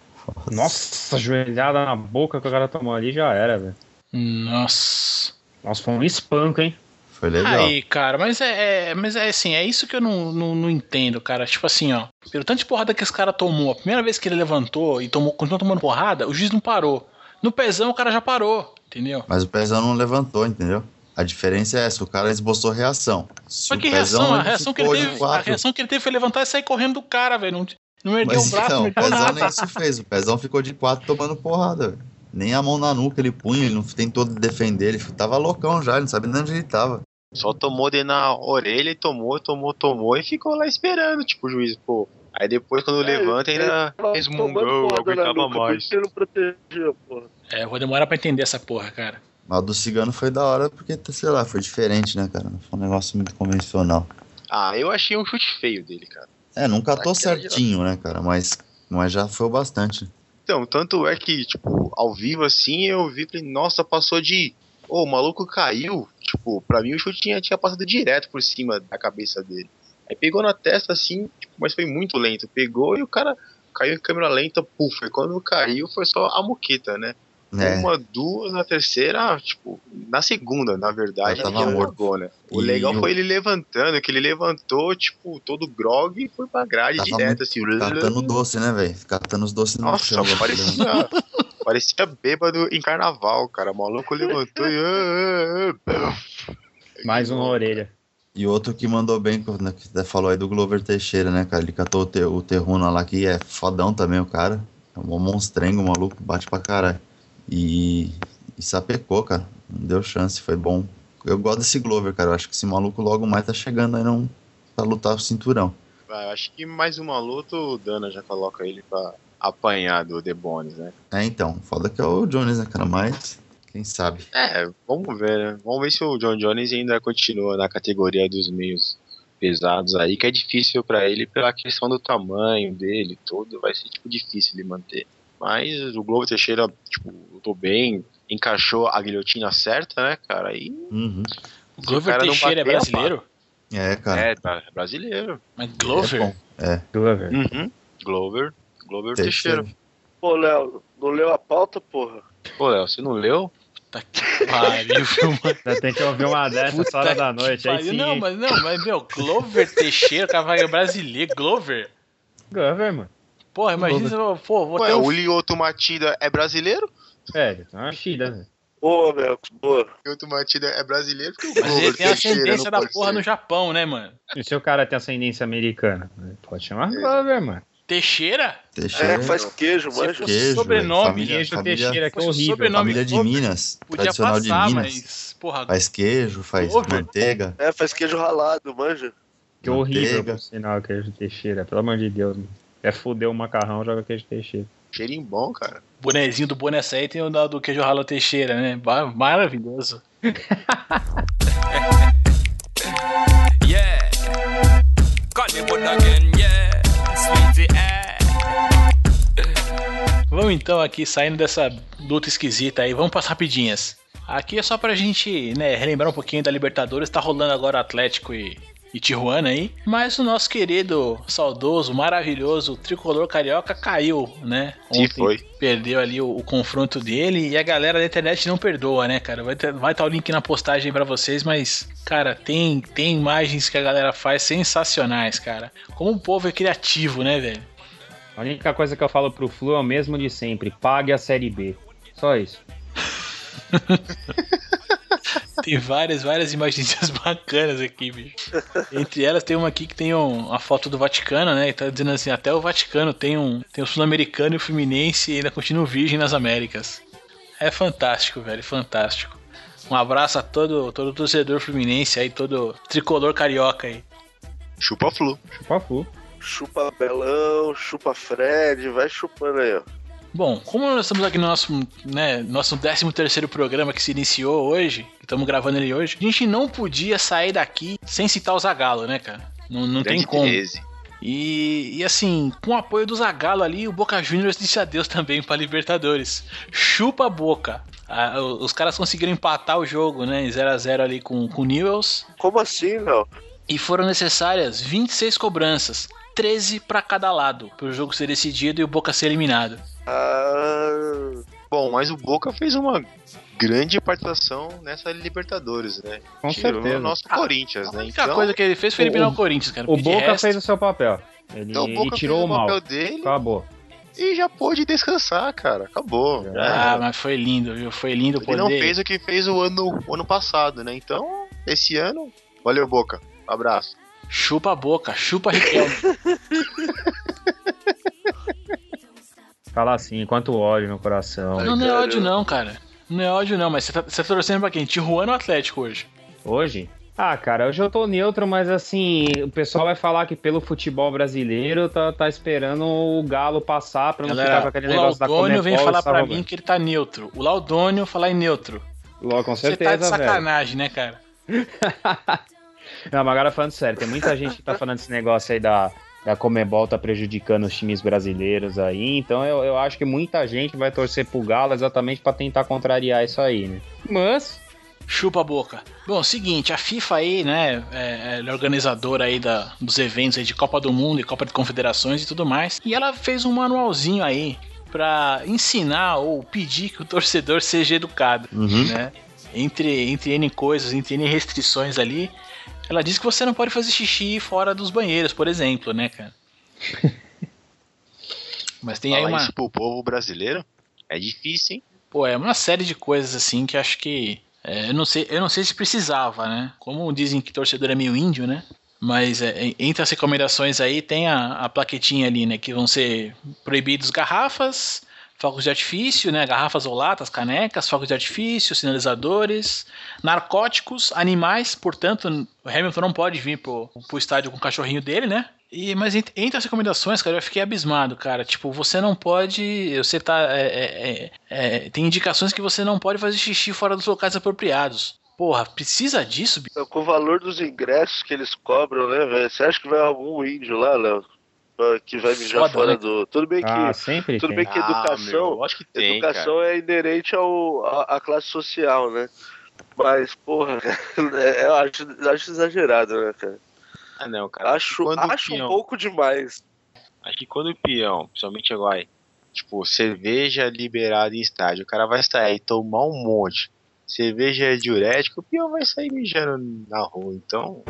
Nossa, joelhada na boca que o cara tomou ali já era, velho. Nossa. Nossa, foi um espanco, hein? Foi legal. Aí, cara, mas é, é- mas é assim, é isso que eu não, não, não entendo, cara. Tipo assim, ó, pelo tanto de porrada que esse cara tomou, a primeira vez que ele levantou e tomou, continuou tomando porrada, o juiz não parou. No pezão o cara já parou, entendeu? Mas o pezão não levantou, entendeu? A diferença é essa, o cara esboçou reação. Se Mas que reação? A reação, que teve, a reação que ele teve foi levantar e sair correndo do cara, velho. Não, não ergueu Mas o braço, então, não o pezão nem isso fez. O pezão ficou de quatro tomando porrada, velho. Nem a mão na nuca ele punha, ele não tentou defender, ele tava loucão já, ele não sabia nem onde ele tava. Só tomou dentro na orelha e tomou, tomou, tomou e ficou lá esperando, tipo, o juiz, pô. Aí depois, quando É, levanta, ainda resmungou, aguentava nuca, mais. Que protegia, porra? É, eu vou demorar pra entender essa porra, cara. Mas o do cigano foi da hora porque, sei lá, foi diferente, né, cara? Não foi um negócio muito convencional. Ah, eu achei um chute feio dele, cara. É, não catou Aquela certinho, né, cara? Mas, mas já foi o bastante. Então, tanto é que, tipo, ao vivo assim, eu vi, falei, nossa, passou de. Ô, o maluco caiu. Tipo, pra mim o chute tinha, tinha passado direto por cima da cabeça dele. Aí pegou na testa assim, tipo, mas foi muito lento. Pegou e o cara caiu em câmera lenta, puf. E quando caiu foi só a moqueta, né? É, Uma, duas, na terceira, tipo, na segunda, na verdade, ele morto. largou, né? O E legal o- foi ele levantando, que ele levantou, tipo, todo grog e foi pra grade Tava direto, muito assim. catando doce, né, velho? Catando os doces no Nossa, chão. né? parecia, parecia bêbado em carnaval, cara. O maluco levantou e. ah, ah, ah. Mais uma orelha. E outro que mandou bem, né, que você falou aí do Glover Teixeira, né, cara? Ele catou o, te, o Terruna lá, que é fodão também, o cara. É um monstrengo, o maluco, bate pra caralho. E, e sapecou, cara. Não deu chance, foi bom. Eu gosto desse Glover, cara. Eu acho que esse maluco logo mais tá chegando aí não, pra lutar o cinturão. Ah, acho que mais uma luta o Dana já coloca ele pra apanhar do The Bones, né? É, então, foda que é o Jones, né, cara? Mas, quem sabe? É, vamos ver, né? Vamos ver se o John Jones ainda continua na categoria dos meios pesados aí, que é difícil pra ele pela questão do tamanho dele e tudo, vai ser tipo difícil ele manter. Mas o Globo Teixeira, tipo, lutou bem, encaixou a guilhotina certa, né, cara? E Uhum. O Glover cara não Teixeira é brasileiro? É, cara. é, tá, é brasileiro. Mas Glover? É. É, Glover. Uhum. Glover, Glover Teixeira. Teixeira. Pô, Léo, não leu a pauta, porra? Pô, Léo, você não leu? Tá que pariu, (laughs) mano? Ainda tem que ouvir uma dessa essa hora da noite. Aí sim. Não, mas não, mas meu, Glover Teixeira, o vai brasileiro, Glover? Glover, mano. Porra, imagina se eu, pô, vou Ué, ter um o Lioto Matida é brasileiro? É uma xida, velho. Ô, Léo, boa. O Lioto Matida é brasileiro porque o Mas ele Glover tem ascendência da porra ser. no Japão, né, mano? E se o cara tem ascendência americana? Pode chamar Glover, mano. Teixeira? Teixeira. É, faz queijo, fosse Queijo, sobrenome. Família- Queijo família- Teixeira, que é horrível. sobrenome- Família de Minas, Podia tradicional passar, de Minas. mas, porra, Faz queijo, faz manteiga. É, faz queijo ralado, manja. Que horrível, manteiga. por sinal, queijo Teixeira. Pelo amor de Deus, mano. É fuder o macarrão, joga queijo Teixeira. Cheirinho bom, cara. bonezinho do boné aí tem o do queijo ralo Teixeira, né? Maravilhoso. (laughs) Vamos então aqui, saindo dessa luta esquisita aí, vamos para as rapidinhas. Aqui é só pra gente, né, relembrar um pouquinho da Libertadores, tá rolando agora Atlético e, e Tijuana aí, mas o nosso querido, saudoso, maravilhoso tricolor carioca caiu, né? Sim, foi. Perdeu ali o, o confronto dele e a galera da internet não perdoa, né, cara? Vai estar vai tá o link na postagem pra vocês, mas, cara, tem, tem imagens que a galera faz sensacionais, cara. Como o povo é criativo, né, velho? A única coisa que eu falo pro Flu é o mesmo de sempre: pague a Série B. Só isso. (laughs) Tem várias, várias imagens (laughs) bacanas aqui, bicho. Entre elas tem uma aqui que tem um, a foto do Vaticano, né? E tá dizendo assim, até o Vaticano tem um. Tem o Sul-Americano e o Fluminense e ainda continua virgem nas Américas. É fantástico, velho, fantástico. Um abraço a todo, todo torcedor fluminense aí, todo tricolor carioca aí. Chupa flu. Chupa Flu. Chupa Belão, chupa Fred, vai chupando aí, ó. Bom, como nós estamos aqui no nosso, né, nosso 13 terceiro programa que se iniciou hoje, que estamos gravando ele hoje, a gente não podia sair daqui sem citar o Zagalo, né, cara? Não, não tem como. 13. E, e assim, com o apoio do Zagalo ali, o Boca Juniors disse adeus também para Libertadores. Chupa a boca. Ah, os caras conseguiram empatar o jogo, né? em 0 a 0 ali com com o Newells. Como assim, Léo? E foram necessárias 26 cobranças, 13 para cada lado, para o jogo ser decidido e o Boca ser eliminado. Ah, Bom, mas o Boca fez uma grande participação nessa Libertadores, né? Com Tirou certeza. o nosso Ah, Corinthians, A né? única Então, coisa que ele fez foi eliminar o, O- Corinthians, cara. O Boca resto- fez o seu papel. Ele, então o ele Boca tirou fez o mal. papel dele Acabou. e já pôde descansar, cara. Acabou. Já Ah, mas foi lindo, viu? Foi lindo Ele poder. não fez o que fez o ano, o ano passado, né? Então, esse ano, valeu, Boca. Abraço. Chupa a boca, chupa a Riquelme. (laughs) Fala assim, quanto ódio no coração. não, não é ódio não, cara. Não é ódio não, mas você tá, você tá torcendo pra quem? Tijuana ou Atlético hoje? Hoje? Ah, cara, hoje eu tô neutro, mas assim, o pessoal vai falar que pelo futebol brasileiro tá, tá esperando o Galo passar pra não ficar com Galera, aquele o negócio da Laudônio Comebol vem falar pra mim que ele tá neutro. O Laudônio falar em neutro. Logo, com Você certeza, tá de velho. sacanagem, né, cara? (laughs) Não, mas agora falando sério, tem muita gente que tá falando desse negócio aí da, da Comebol tá prejudicando os times brasileiros aí, então eu, eu acho que muita gente vai torcer pro Galo exatamente pra tentar contrariar isso aí, né? Mas, Chupa a boca. Bom, seguinte, a FIFA aí, né, é, é organizadora aí da, dos eventos aí de Copa do Mundo e Copa de Confederações e tudo mais. E ela fez um manualzinho aí pra ensinar ou pedir que o torcedor seja educado, né? Entre, entre N coisas, entre N restrições ali. Ela diz que você não pode fazer xixi fora dos banheiros, por exemplo, né, cara? (laughs) Mas tem aí Falar uma... isso pro povo brasileiro é difícil, hein? Pô, é uma série de coisas assim que acho que. é, eu, não sei, eu não sei se precisava, né? Como dizem que torcedor é meio índio, né? Mas é, entre as recomendações aí tem a, a plaquetinha ali, né? Que vão ser proibidos garrafas, fogos de artifício, né? Garrafas ou latas, canecas, fogos de artifício, sinalizadores, narcóticos, animais, portanto, o Hamilton não pode vir pro, pro estádio com o cachorrinho dele, né? E, mas entre, as recomendações, cara, eu fiquei abismado, cara. Tipo, você não pode. Você tá. é, é, é, é, tem indicações que você não pode fazer xixi fora dos locais apropriados. Porra, precisa disso, bicho? com o valor dos ingressos que eles cobram, né, velho? Você acha que vai algum índio lá, Léo? Ah, Que vai mijar Foda, fora né? do. Tudo bem que. ah, sempre tudo tem. bem que educação. meu, acho que tem, educação é inerente ao, à, à classe social, né? Mas, porra, (laughs) eu acho, acho exagerado, né, cara? cara. Ah, não, cara. Acho, acho um pouco demais. Acho que quando o peão, principalmente agora, tipo, cerveja liberada em estádio, o cara vai sair e tomar um monte. Cerveja é diurético, o peão vai sair mijando na rua. Então,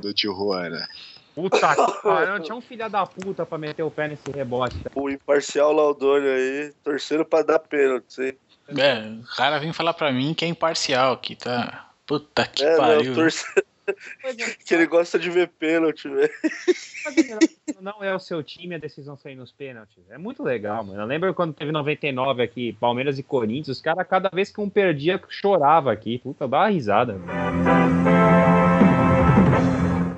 do tio Juana. Puta que pariu, tinha um filho da puta pra meter o pé nesse rebote. O imparcial Laudônio aí, torcendo pra dar pênalti, hein? É, o cara vem falar pra mim que é imparcial aqui, tá? Puta que É, pariu. não, torce... que ele gosta de ver pênalti, velho. Não é o seu time, a decisão sair nos pênaltis. É muito legal, mano. Eu lembro quando teve 99 aqui, Palmeiras e Corinthians, os caras, cada vez que um perdia, chorava aqui. Puta, dá uma risada. mano.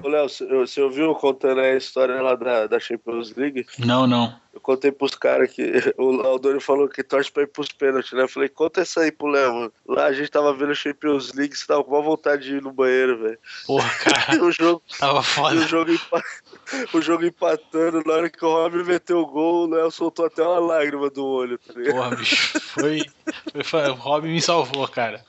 Léo, você ouviu contando a história lá da, da Champions League? Não, não. Eu contei pros caras que (laughs) o Laudônio falou que torce pra ir pros pênaltis, né? Eu falei, conta essa aí pro Léo, mano. Lá a gente tava vendo a Champions League, você tava com uma vontade de ir no banheiro, velho. Porra, cara, (laughs) o jogo, tava foda. o jogo, (laughs) o jogo empatando, na hora que o Robin meteu o gol, o Léo soltou até uma lágrima do olho, tá ligado? Porra, bicho. Foi, foi, foi- O Robin me salvou, cara.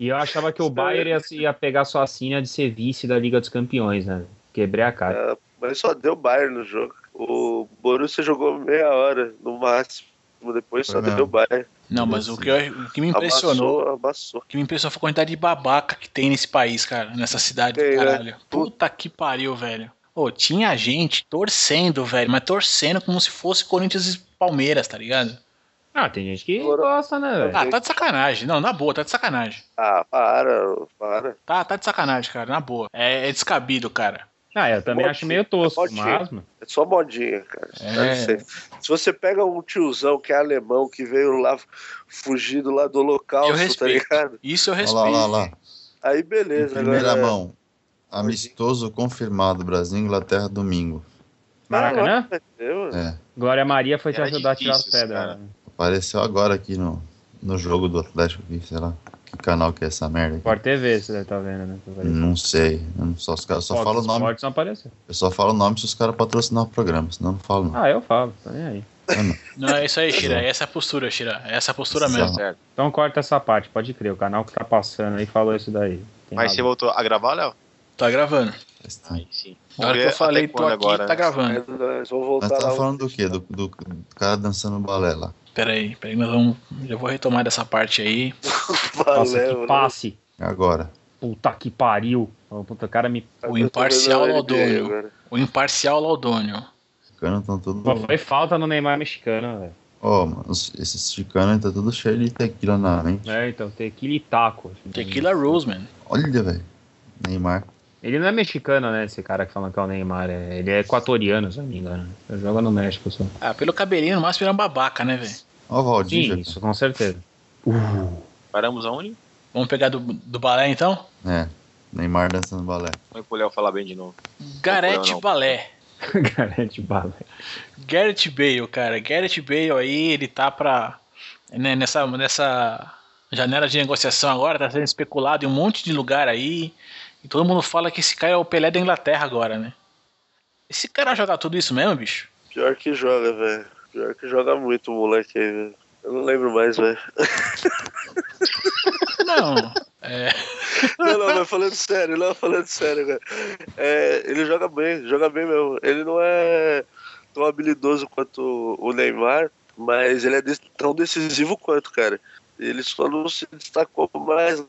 E eu achava que o Bayern ia, ia pegar sua sina de ser vice da Liga dos Campeões, né? Quebrei a cara. É, mas só deu Bayern no jogo. O Borussia jogou meia hora, no máximo. Depois só mesmo. deu Bayern. Não, mas o que, eu- o que me impressionou. O que me impressionou foi a quantidade de babaca que tem nesse país, cara, nessa cidade Tem, do né? caralho. Puta que pariu, velho. Ô, tinha gente torcendo, velho, mas torcendo como se fosse Corinthians e Palmeiras, tá ligado? Ah, tem gente que Agora- gosta, né, velho? Ah, tá de sacanagem. Não, na boa, tá de sacanagem. Ah, para, para. Tá, tá de sacanagem, cara, na boa. É, é descabido, cara. Ah, eu também Pode acho meio tosco, pode ser. mas, mano. É só modinha, cara. É. Se você pega um tiozão que é alemão, que veio lá fugido lá do Eu holocausto, tá respeito. ligado? Isso eu respeito. lá, olha lá, olha lá. Aí Em beleza. primeira agora, mão. Amistoso confirmado. Brasil Inglaterra domingo. Maracanã? Eu, É. Glória Maria foi te Era ajudar a tirar as pedras. cara. Apareceu agora aqui no, no jogo do Atlético aqui, sei lá. Que canal que é essa merda aqui? Sport TV, você deve estar vendo, né? Não sei. Eu só, os caras- só Fox falo o nome. Não apareceu. Eu só falo o nome se os caras patrocinar o programa, senão eu não falo não. Ah, eu falo, tá nem aí. Não. É isso aí, Shira. Essa é a postura, Shira. É essa a postura Exato. mesmo. Certo. Então corta essa parte, pode crer. O canal que tá passando aí falou isso daí. Tem Mas você voltou a gravar, Léo? Tá gravando. Aí sim. Na hora que eu falei, tô aqui, agora. tá gravando. é, nós vamos Mas voltar tá lá. falando do quê? Do, do, do cara dançando balé lá. Pera aí, pera aí, nós vamos. Eu vou retomar dessa parte aí. (laughs) Nossa, Valeu, que né? passe. Agora. Puta que pariu. Puta, o cara me. O Eu tô imparcial Laudônio. O imparcial Laudônio. Os caras estão tudo. Pô, foi falta no Neymar mexicano, velho. Ó, mano, esses chicanos tá tudo cheio de tequila na mente. É, então, tequila e taco. Tequila Roseman. Olha, velho. Neymar. Ele não é mexicano, né? Esse cara que fala que é o Neymar. é- Ele é equatoriano, se não me engano. Ele joga no México só. Ah, pelo cabelinho, no máximo ele é um babaca, né, velho? Ó o Valdívia. Sim, isso, com certeza. Paramos aonde? Vamos pegar do, do balé então? É. Neymar dançando balé. Vamos pro Léo falar bem de novo. Gareth. Balé. (laughs) Garante bala. Gareth Bale, cara. Gareth Bale aí, ele tá pra. né, nessa, nessa janela de negociação agora, tá sendo especulado em um monte de lugar aí. E todo mundo fala que esse cara é o Pelé da Inglaterra agora, né? Esse cara joga tudo isso mesmo, bicho? Pior que joga, velho. Pior que joga muito o moleque aí, velho. Eu não lembro mais, velho. (laughs) Não. É. Não, não, mas falando sério, não, falando sério, cara. É, ele joga bem, joga bem mesmo. Ele não é tão habilidoso quanto o Neymar, mas ele é tão decisivo quanto, cara. Ele só não se destacou mais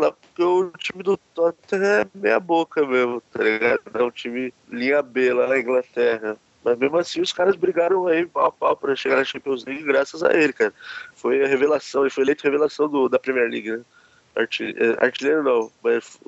lá porque o time do Tottenham é meia boca mesmo, tá ligado? É um time linha B lá na Inglaterra. Mas mesmo assim os caras brigaram aí pau a pau pra chegar na Champions League graças a ele, cara. Foi a revelação, ele foi eleito revelação do, da Premier League, né? É, Artilheiro não, mas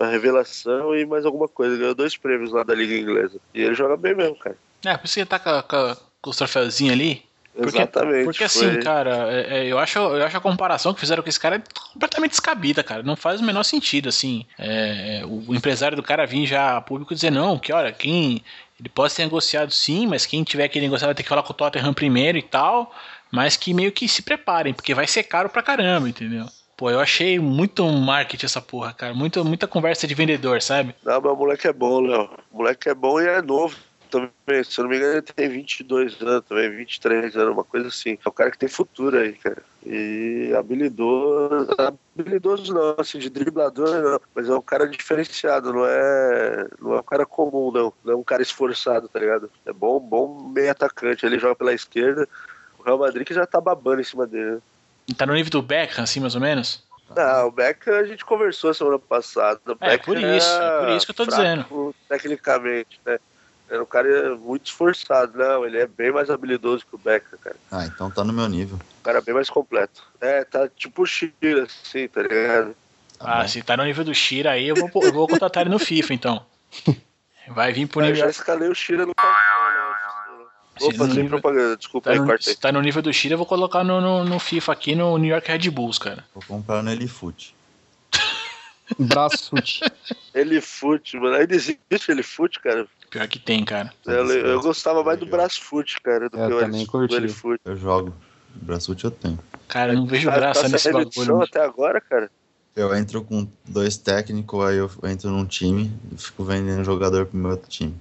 a revelação e mais alguma coisa. Ganhou dois prêmios lá da Liga Inglesa. E ele joga bem mesmo, cara. É, por isso que ele tá com, com- com os troféuzinhos ali. Porque- Exatamente. Porque foi- assim, cara, é- é, eu, acho, eu acho a comparação que fizeram com esse cara é completamente descabida, cara. Não faz o menor sentido, assim. É, o, o empresário do cara vir já a público dizer, não, que olha, quem. Ele pode ser negociado sim, mas quem tiver que negociar vai ter que falar com o Tottenham primeiro e tal. Mas que meio que se preparem, porque vai ser caro pra caramba, entendeu? Pô, eu achei muito marketing essa porra, cara. Muito, muita conversa de vendedor, sabe? Não, mas o moleque é bom, Léo. O moleque é bom e é novo também. Se eu não me engano, ele tem 22 anos também, 23 anos, uma coisa assim. É um cara que tem futuro aí, cara. E habilidoso. Habilidoso não, assim, de driblador não. Mas é um cara diferenciado, não é. Não é um cara comum, não. Não é um cara esforçado, tá ligado? É bom, bom meio atacante. Ele joga pela esquerda. O Real Madrid que já tá babando em cima dele. né? Tá no nível do Beckham, assim, mais ou menos? Não, o Beck a gente conversou semana passada. O É, por isso, é por isso que eu tô fraco dizendo. Tecnicamente, né? Era um cara muito esforçado. Não, ele é bem mais habilidoso que o Becker, cara. Ah, então tá no meu nível. Um cara bem mais completo. É, tá tipo o Shira, assim, tá ligado? Ah, se tá no nível do Shira aí, eu vou, eu vou contratar ele no FIFA, então. (laughs) Vai vir pro Eu nível. já escalei o Shira no Opa, no sem nível- propaganda, desculpa Tá aí, no, cortei. se tá no nível do Shira, eu vou colocar no, no, no FIFA aqui no New York Red Bulls, cara. Vou comprar no Elifoot. Braço. (laughs) Ele fute, mano. Ainda existe ele fute, cara. Pior que tem, cara. Eu, eu gostava mais do fute, cara, do Eu que o também curti. Eu jogo. Braçute eu tenho. Cara, eu não vejo Tá- graça tá nesse saindo bagulho. até agora, cara. Eu entro com dois técnicos, aí eu entro num time e fico vendendo jogador pro meu outro time.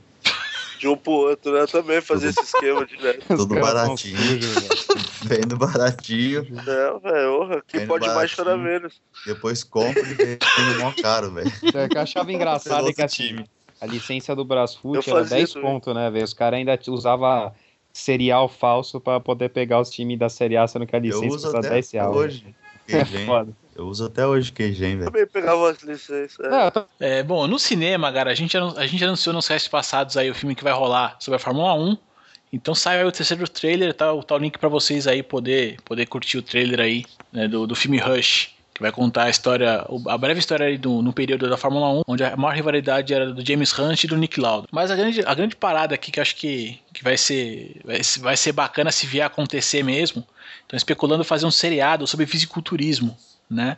De um pro outro, né? Eu também fazia esse esquema de né? (laughs) Tudo baratinho. (laughs) Vendo baratinho, Não, velho, quem Vendo pode mais baratinho. chorar menos. depois compro e vendo mó caro, velho. O que eu achava engraçado é que assim, time. A licença do Brasfoot era fazia 10 isso, pontos, né, velho? Os caras ainda usavam serial falso pra poder pegar os times da Série A, sendo que a Eu licença custa até 10 reais. hoje. (laughs) É foda. Eu uso até hoje queijém, velho. Também pegava as licenças. é. É, bom, no cinema, cara, a gente, a gente anunciou nos restos passados aí o filme que vai rolar sobre a Fórmula 1. Então sai aí o terceiro trailer, tá, tá o link pra vocês aí poder, poder curtir o trailer aí, né, do, do filme Rush, que vai contar a história, a breve história aí do, no período da Fórmula 1, onde a maior rivalidade era do James Hunt e do Nick Lauda. Mas a grande, a grande parada aqui que eu acho que, que vai, ser, vai, ser- vai ser bacana se vier a acontecer mesmo, estão especulando fazer um seriado sobre fisiculturismo, né?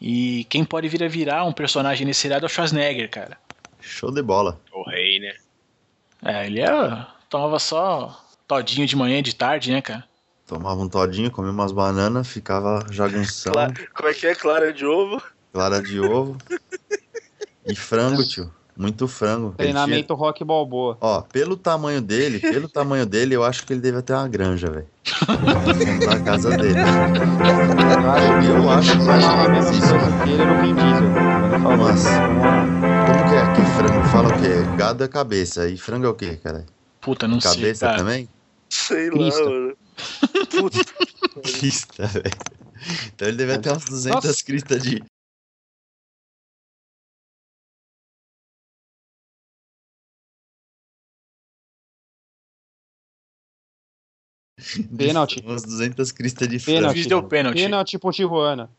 E quem pode vir a virar um personagem nesse seriado é o Schwarzenegger, cara. Show de bola. O rei, né? É, ele é, tomava só todinho de manhã e de tarde, né, cara? Tomava um todinho, comia umas bananas, ficava jagunção, Cla- Como é que é? Clara de ovo? clara de ovo e frango, tio. Muito frango. Ele tinha- Treinamento rock balboa. Ó, pelo tamanho dele, pelo tamanho dele, eu acho que ele deve ter uma granja, velho. Na casa dele. Eu acho que Vai coisa que ele no Vin Diesel. Nossa. vamos lá. Como que é? Que frango fala o quê? Gado é cabeça. E frango é o quê, cara? Puta, não sei, Cabeça também? Sei Cristo. lá, mano. Puta, Crista, velho. Então ele deve ter umas 200 Nossa. cristas de. Pênalti. Umas 200 cristas de Pênalti. deu pênalti. Pênalti pro Tijuana.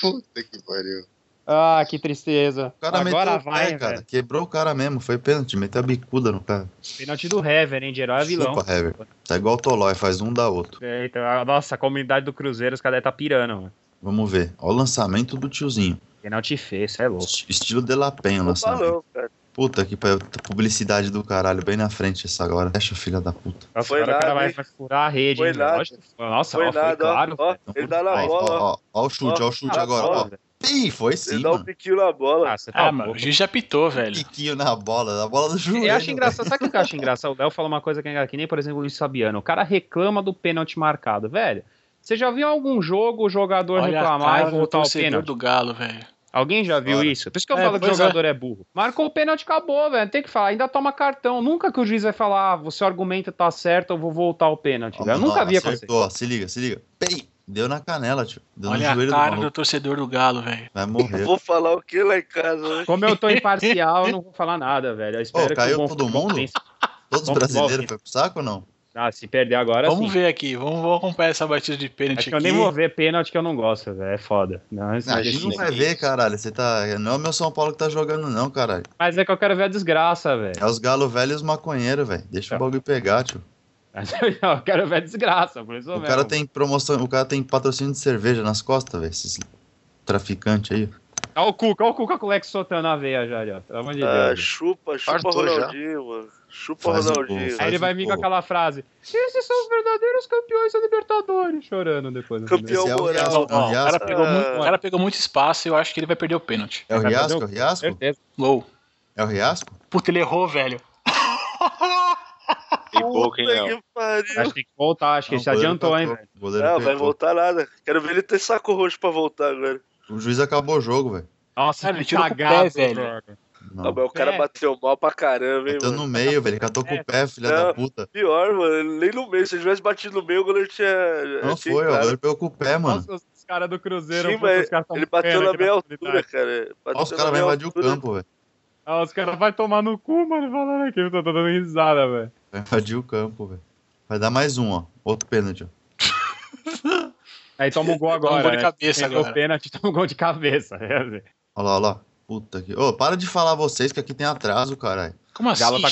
Puta que pariu. Ah, que tristeza. O cara Agora meteu o vai, pé, cara. velho. Quebrou o cara mesmo. Foi pênalti. Meteu a bicuda no cara. Pênalti do Hever, hein? De herói a vilão. Chupa, Hever. Tá igual o Tolói, faz um da outro. É, então, a- nossa, a comunidade do Cruzeiro, os caras tá pirando, mano. Vamos ver. Ó o lançamento do tiozinho. Pênalti feio, isso é louco. Est- Estilo de La Penha o lançamento. falou, cara. Puta que pariu. Publicidade do caralho. Bem na frente essa agora. Fecha, filha da puta. Nossa, Foi agora o cara nada, vai, vai furar a rede, Foi hein? nada. Foi. Nossa, Foi ó, foi nada, claro. ó. ó ele dá na Ó, bola, ó. ó, ó, ó o chute, ó, o chute agora. bola, Ó. Ih, foi sim, Ele dá um piquinho na bola. Ah, você tá Ah, mano, o juiz já pitou, velho. Piquinho na bola, na bola do joelho. Eu acho velho. engraçado, sabe o que eu acho (laughs) engraçado? O Léo fala uma coisa que é que nem, por exemplo, o Luiz Fabiano. O cara reclama do pênalti marcado. Velho, você já viu algum jogo o jogador Olha reclamar cara e voltar torcedor pênalti? do Galo, velho. Alguém já viu Fora. isso? Por isso que eu É, falo que o pois jogador é. burro. Marcou o pênalti, acabou, velho. Tem que falar, ainda toma cartão. Nunca que o juiz vai falar, ah, o seu argumento tá certo, eu vou voltar ao pênalti. Eu nunca ó, vi acontecer. acertou, ó, Se liga, se liga. Pei! Deu na canela, tio. Deu Olha no a joelho do cara do maluco. torcedor do Galo, velho. Vai Eu morrer. vou falar o que lá em casa, né? Como eu tô imparcial, (laughs) eu não vou falar nada, velho. Eu espero que caiu o bom todo mundo? pense- Todos os brasileiros foi pro saco ou não? Ah, se perder agora Vamos sim. ver aqui, vamos, vamos acompanhar essa batida de pênalti Acho que aqui. eu nem vou ver pênalti que eu não gosto, velho. É foda. Não, isso a é gente não vai ver, caralho. Você tá. Não é o meu São Paulo que tá jogando, não, caralho. Mas é que eu quero ver a desgraça, velho. É os galo velhos e os maconheiros, velho. Deixa o Tá. bagulho pegar, tio. Mas eu quero ver a desgraça, por isso O mesmo. cara tem promoção, o cara tem patrocínio de cerveja nas costas, velho. Esses traficantes aí. Olha o Cuca, olha o Cuca com o Lex soltando a veia já, já. Pelo amor de Ah, Deus. chupa, chupa Fartou já. Ronaldinho, mano. Chupa Faz o Ronaldinho. gol, Aí ele vai vir com aquela frase: Esses são os verdadeiros campeões da Libertadores, chorando depois. Campeão Esse é o moral. Ó, o, cara pegou Ah. muito, o cara pegou muito espaço e eu acho que ele vai perder o pênalti. É o Riasco? É o Riasco? Certeza. Gol. É o Riasco? Puta, ele errou, velho. (laughs) Tem boca, hein, Léo? Acho que tem que voltar, acho que ele se Não, adiantou, hein, tocou. velho. Não, vai pegou. voltar nada. Quero ver ele ter saco roxo pra voltar agora. O juiz acabou o jogo, velho. Nossa, ele tirou com o pé, velho. Não. Mas o cara É. bateu mal pra caramba, hein, Bateu mano. no meio, velho. Ele catou com É. o pé, filha Não. da puta. Pior, mano. Nem no meio. Se ele tivesse batido no meio, o goleiro tinha. Não tinha foi, ó. O goleiro pegou com o pé, mano. Nossa, os caras do Cruzeiro, Sim, mas Ele bateu na meia altura, cara. Bateu Ó, os caras vai meia invadir o campo, velho. Ah, os caras vão tomar no cu, mano, falando aqui. Eu tô dando risada, velho. Vai invadir o campo, velho. Vai dar mais um, ó. Outro pênalti, ó. (laughs) Aí toma o gol Toma um agora. gol de né? cabeça agora. o pênalti, toma um gol de cabeça. (laughs) Olha lá, olha lá. Puta que. Ô, para de falar vocês que aqui tem atraso, caralho. Como assim, Galo tá.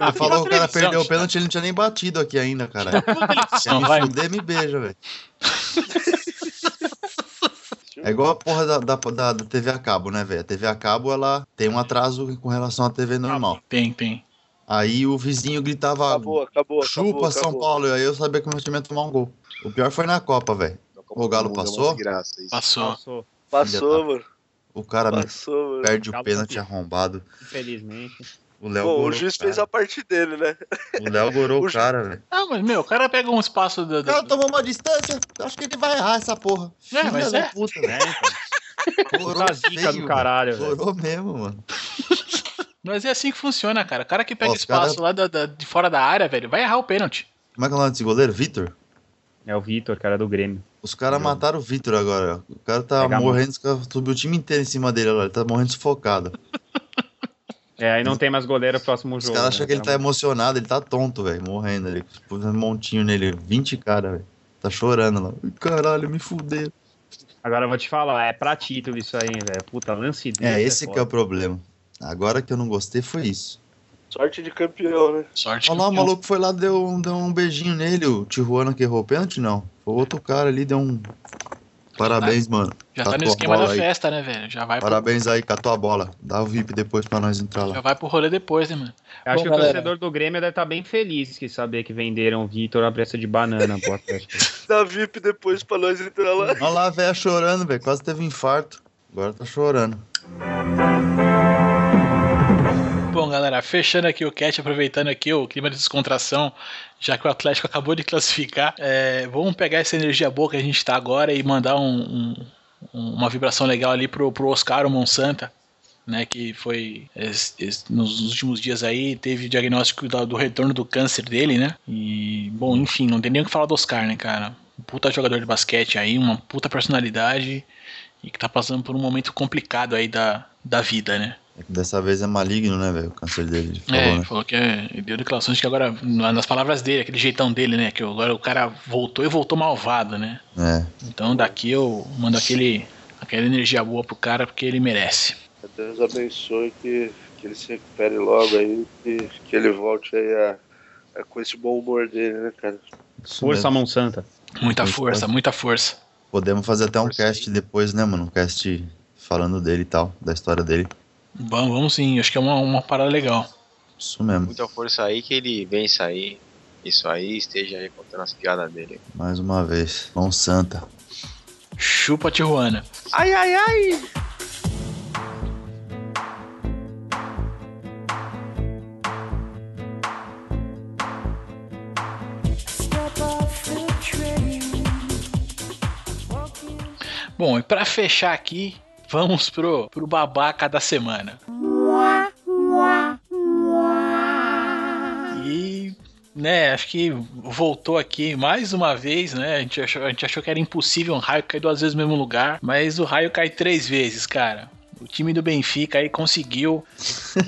Ah, Você falou que o cara perdeu o pênalti, ele não tinha nem batido aqui ainda, caralho. Quer me vai. fuder, me beija, velho. (laughs) É igual a porra da, da, da, da TV a cabo, né, velho? A TV a cabo, ela tem um atraso com relação à TV normal. Tem, tem. Aí o vizinho gritava, Acabou, acabou. chupa acabou, São acabou. Paulo. E aí eu sabia que o meu time ia tomar um gol. O pior foi na Copa, velho. O Galo passou? isso. Passou. Passou, Passou, mano. O cara Passou, mano. perde o Galo pênalti arrombado. infelizmente. O Léo Bom, gorou o juiz o cara. fez a parte dele, né? O Léo gorou (laughs) o o cara, velho. Não, mas, meu, o cara pega um espaço do. O cara tomou uma distância. Acho que ele vai errar essa porra. É, Filha mas é. puta, velho. É, então. Gorou Puta zica do caralho, velho. velho. Gorou mesmo, mano. Mas é assim que funciona, cara. O cara que pega Ó, os espaço cara- lá da- da- de fora da área, velho, vai errar o pênalti. Como é que é o nome desse goleiro? Vitor? É o Vitor, cara do Grêmio. Os caras mataram o Vitor agora. ó. O cara tá Pega morrendo, os caras- subiu o time inteiro em cima dele, olha lá, ele tá morrendo sufocado. (laughs) É, aí não tem mais goleiro próximo Os jogo. caras acham né? que ele tá emocionado, ele tá tonto, velho, morrendo ali. Pôs um montinho nele, 20 caras, velho. Tá chorando lá. Caralho, me fuderam. Agora eu vou te falar, é pra título isso aí, velho. Puta, lance dele. É, esse que é o problema. Agora que eu não gostei foi isso. Sorte de campeão, né? Sorte Olha lá, o maluco foi lá, deu, um- deu um beijinho nele. O Tijuana que errou o pênalti, não. Foi outro cara ali, deu um. Parabéns, mano. Já tá no esquema da aí. festa, né, velho? Já vai, pro, Parabéns aí, catou a bola. Dá o VIP depois pra nós entrar já lá. vai pro rolê depois, né, mano? Eu acho Bom, que galera. o torcedor do Grêmio deve estar bem feliz que saber que venderam o Vitor a preço de banana pro Atlético. (laughs) Dá VIP depois pra nós entrar lá. Olha lá a velha chorando, velho. Quase teve um infarto. Agora tá chorando. Galera, fechando aqui o cast, aproveitando aqui o clima de descontração, já que o Atlético acabou de classificar, é, vamos pegar essa energia boa que a gente tá agora e mandar um- um- um- uma vibração legal ali pro, pro Oscar o Monsanta, né, que foi es- nos últimos dias aí, teve diagnóstico da- do retorno do câncer dele, né, e, bom, enfim, não tem nem o que falar do Oscar, né, cara, um puta jogador de basquete aí, uma puta personalidade e que tá passando por um momento complicado aí da, da vida, né. É que dessa vez é maligno, né, velho? O câncer dele. Ele falou, É, ele né? falou que é, ele deu declarações que agora, na- nas palavras dele, aquele jeitão dele, né? Que agora o cara voltou e voltou malvado, né? É. Então daqui eu mando aquele, aquela energia boa pro cara porque ele merece. Que Deus abençoe que, que ele se recupere logo aí e que ele volte aí a, a- com esse bom humor dele, né, cara? Isso Força, mesmo. Monsanta. Muita Muito força, muita força. Podemos fazer até um Força cast depois, né, mano? Um cast falando dele e tal, da história dele. Vamos, vamos sim, acho que é uma, uma parada legal. Isso mesmo. Muita força aí que ele vença aí. Isso aí, esteja aí contando as piadas dele. Mais uma vez. Mão Santa. Chupa Tijuana. Ai, ai, ai! Bom, e pra fechar aqui, vamos pro, pro babaca da semana. E, né, acho que voltou aqui mais uma vez, né? A gente achou, a gente achou que era impossível um raio cair duas vezes no mesmo lugar, mas o raio cai três vezes, cara. O time do Benfica aí conseguiu,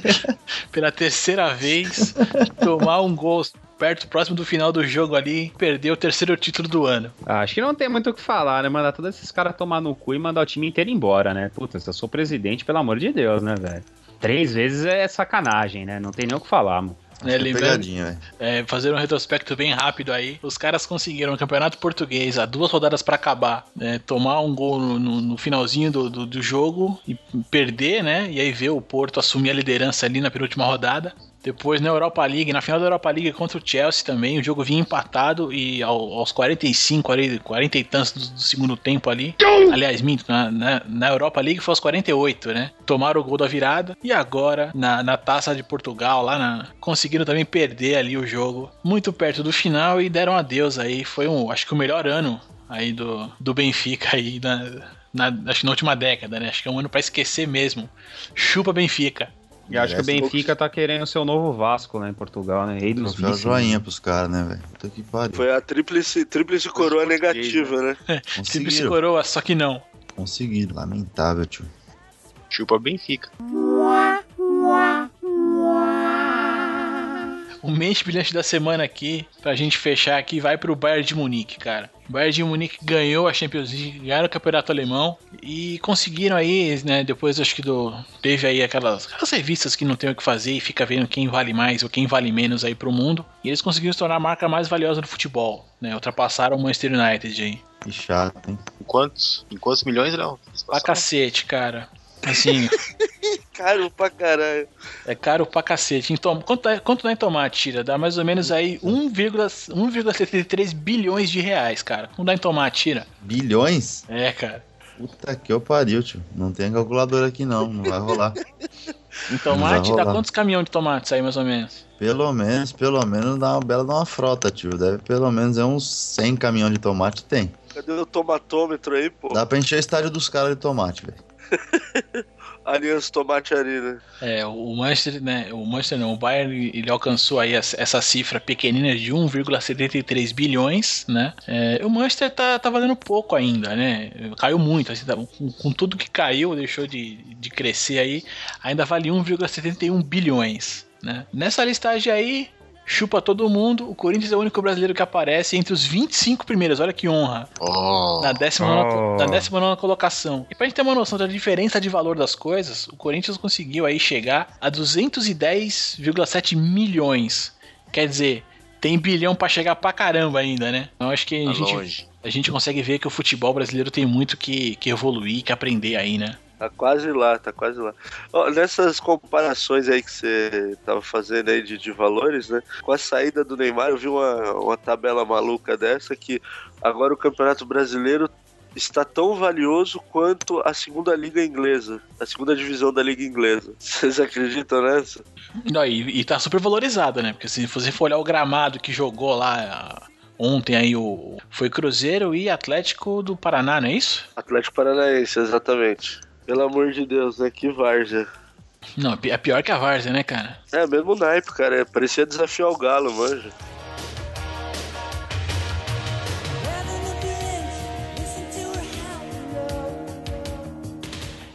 (laughs) pela terceira vez, tomar um gol perto, próximo do final do jogo ali, perder o terceiro título do ano. Ah, acho que não tem muito o que falar, né? Mandar todos esses caras tomar no cu e mandar o time inteiro embora, né? Puta, se eu sou presidente, pelo amor de Deus, né, velho? Três vezes é sacanagem, né? Não tem nem o que falar, mano. Né, que é lembrando, velho. é, fazer um retrospecto bem rápido aí. Os caras conseguiram no Campeonato Português, há duas rodadas pra acabar, né, tomar um gol no, no- no finalzinho do, do, do jogo e perder, né? E aí ver o Porto assumir a liderança ali na penúltima rodada. Depois na Europa League, na final da Europa League contra o Chelsea também, o jogo vinha empatado e ao- aos 45, ali, 40 e tantos do, do segundo tempo ali. Aliás, minto, na, na, na Europa League foi aos 48, né? Tomaram o gol da virada e agora na, na taça de Portugal, lá na, conseguiram também perder ali o jogo muito perto do final e deram adeus aí. Foi um, acho que o melhor ano aí do, do Benfica aí na, na, acho que na última década, né? Acho que é um ano pra esquecer mesmo. Chupa Benfica. E acho que o Benfica tá querendo ser o novo Vasco lá em Portugal, né? Rei dos Troféu vices. joinha pros caras, né, velho? Puta que pariu. Foi a tríplice, tríplice coroa negativa, né? Se (laughs) Conseguiram. coroa, só que não. Conseguiram. Lamentável, tio. Chupa Benfica. O mente brilhante da semana aqui, pra gente fechar aqui, vai pro Bayern de Munique, cara. O Bayern de Munique ganhou a Champions League, ganharam o Campeonato Alemão e conseguiram aí, né, depois acho que do teve aí aquelas, aquelas revistas que não tem o que fazer e fica vendo quem vale mais ou quem vale menos aí pro mundo. E eles conseguiram se tornar a marca mais valiosa do futebol, né? Ultrapassaram o Manchester United aí. Que chato, hein? Em quantos? Em quantos milhões, Léo? Eles Pra cacete, cara. Assim, (laughs) Caro pra caralho. é caro pra cacete. Em tom- Quanto, dá- quanto dá em tomate, tira? Dá mais ou menos aí 1,- 1,73 bilhões de reais, cara. Não dá em tomate, tira? Bilhões? É, cara. Puta que eu pariu, tio. Não tem calculadora aqui não, não vai rolar. (laughs) Em tomate dá quantos caminhões de tomate aí, mais ou menos? Pelo menos, pelo menos dá uma bela de uma frota, tio. Deve pelo menos é uns 100 caminhões de tomate, tem. Cadê o tomatômetro aí, pô? Dá pra encher o estádio dos caras de tomate, velho. (laughs) Aliança Tomate Arena. É, o Manchester, né? O Manchester não, o Bayern ele alcançou aí essa, essa cifra pequenina de 1,73 bilhões, né? É, o Manchester tá, tá valendo pouco ainda, né? Caiu muito, assim, tá- com, com tudo que caiu, deixou de, de crescer aí, ainda vale 1,71 bilhões, né? Nessa listagem aí, chupa todo mundo, o Corinthians é o único brasileiro que aparece entre os 25 primeiros, olha que honra. Oh, Na 19, Oh. na 19 colocação. E pra gente ter uma noção da diferença de valor das coisas, o Corinthians conseguiu aí chegar a 210,7 milhões. Quer dizer, tem bilhão pra chegar pra caramba ainda, né? Então acho que a tá gente, longe. a gente consegue ver que o futebol brasileiro tem muito que, que evoluir, que aprender aí, né? Tá quase lá, tá quase lá. Nessas comparações aí que você tava fazendo aí de, de valores, né? Com a saída do Neymar, eu vi uma, uma tabela maluca dessa que agora o Campeonato Brasileiro está tão valioso quanto a segunda liga inglesa, a segunda divisão da liga inglesa. (laughs) Vocês acreditam nessa? Não, e, e tá super valorizado, né? Porque se você for olhar o gramado que jogou lá ontem aí, o, foi Cruzeiro e Atlético do Paraná, não é isso? Atlético Paranaense, exatamente. Pelo amor de Deus, né? Que várzea. Não, é pi- pior que a Várzea, né, cara? É, mesmo naipe, cara. É, parecia desafiar o Galo, manja.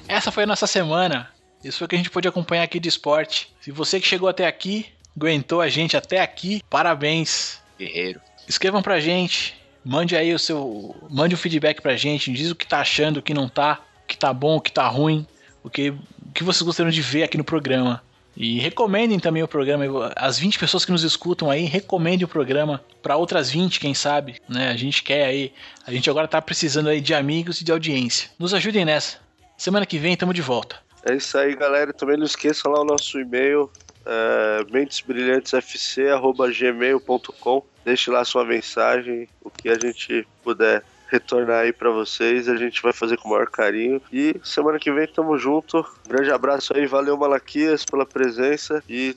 Essa foi a nossa semana. Isso foi o que a gente pôde acompanhar aqui de esporte. Se você que chegou até aqui, aguentou a gente até aqui, parabéns. Guerreiro. Escrevam pra gente, mande aí o seu, mande um feedback pra gente, diz o que tá achando, o que não tá, que tá bom, o que tá ruim, o que, o que vocês gostariam de ver aqui no programa. E recomendem também o programa, as 20 pessoas que nos escutam aí, recomendem o programa pra outras 20, quem sabe, né? A gente quer aí, a gente agora tá precisando aí de amigos e de audiência. Nos ajudem nessa. Semana que vem tamo de volta. É isso aí, galera. Também não esqueçam lá o nosso e-mail, é, mentesbrilhantes.fc@gmail.com. Deixe lá sua mensagem, o que a gente puder retornar aí pra vocês, a gente vai fazer com o maior carinho. E semana que vem tamo junto. Grande abraço aí, valeu Malaquias pela presença e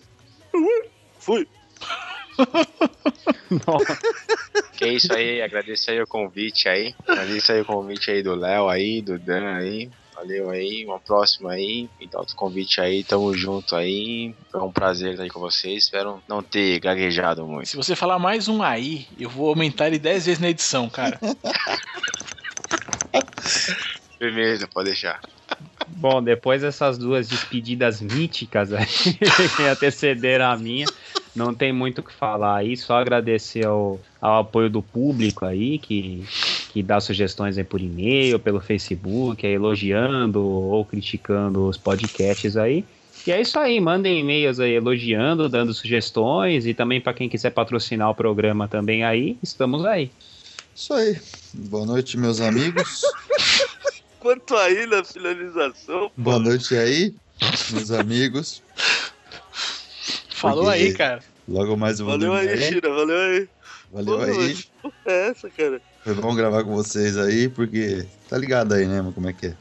fui. Nossa. (laughs) Que isso aí, agradeço aí o convite aí. Agradeço aí o convite aí do Léo aí, do Dan aí. Valeu aí, uma próxima aí. E dá outro convite aí, tamo junto aí. Foi um prazer estar aí com vocês. Espero não ter gaguejado muito. Se você falar mais um aí, eu vou aumentar ele 10 vezes na edição, cara. (laughs) Firmeza, pode deixar. Bom, depois dessas duas despedidas míticas aí, (laughs) que antecederam a minha, não tem muito o que falar aí, só agradecer ao, ao apoio do público aí, que, que dá sugestões aí por e-mail, pelo Facebook, aí, elogiando ou criticando os podcasts aí. E é isso aí, mandem e-mails aí elogiando, dando sugestões e também para quem quiser patrocinar o programa também aí, estamos aí. Isso aí. Boa noite, meus amigos. (laughs) Quanto aí na finalização, Boa noite aí, meus amigos. Falou Porque- aí, cara. Logo mais vou valeu aí. Shira, valeu aí. Valeu Pô, aí. porra é essa, cara? Foi bom gravar com vocês aí, porque tá ligado aí, né, mano, como é que é.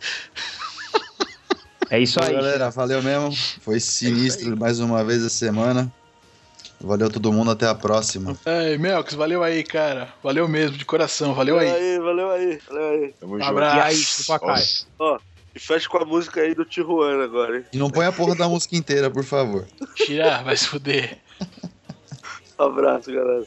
É isso Bom, aí. galera, valeu mesmo. Foi sinistro mais uma vez essa semana. Valeu todo mundo, até a próxima. É, Melks, valeu aí, cara. Valeu mesmo, de coração. Valeu Valeu aí. aí, valeu aí, valeu aí. Tamo Um junto. abraço. E aí. Nossa. E fecha com a música aí do Tijuana agora, hein? E não põe a porra da música inteira, por favor. Tira, vai se fuder. Um abraço, galera.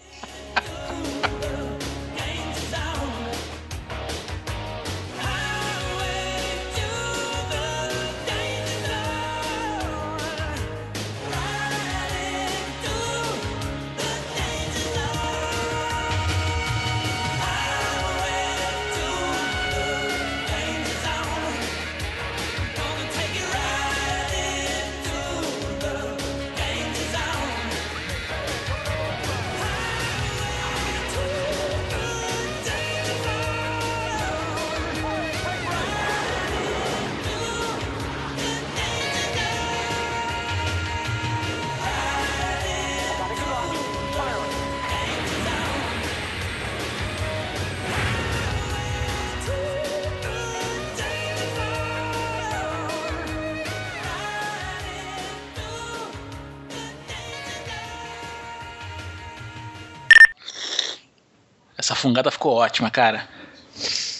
Fungada ficou ótima, cara.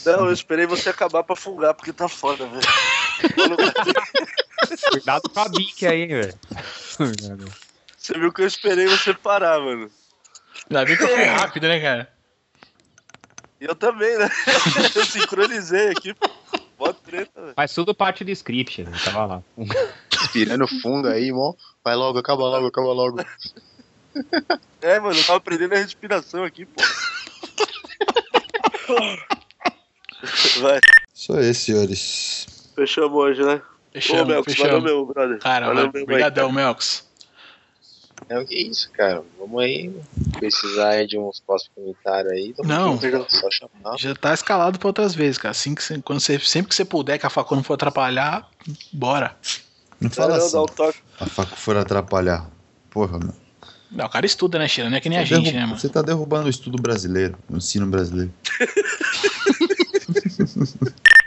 Não, eu esperei você acabar pra fungar, porque tá foda, velho. (laughs) Cuidado com a bique aí, velho. Você viu que eu esperei você parar, mano. Ainda bem que eu fui rápido, né, cara? E eu também, né? (laughs) Eu sincronizei aqui, pô. Mó treta, velho. Faz tudo parte do script, ele tava lá. Respirando fundo aí, irmão. Vai logo, acaba logo, acaba logo. É, mano, eu tava prendendo a respiração aqui, pô. Vai, Isso aí, senhores. fechamos hoje, né? Ô, Fechamos, Melks, valeu fechamos. mesmo, brother. Cara, valeu valeu, obrigadão, Melks. É o que é isso, cara. Vamos aí precisar aí de uns próximos comentários aí. Não. junto, Só chamar. Já tá escalado pra outras vezes, cara. Assim que você, quando você, sempre que você puder, que a facona não for atrapalhar, bora. Não Não, fala não, assim. dá um toque. A faca for atrapalhar. Porra, meu. Não, o cara estuda, né, Sheila? Não é que nem a Você gente, né, mano? Você tá derrubando o estudo brasileiro, o ensino brasileiro. (laughs)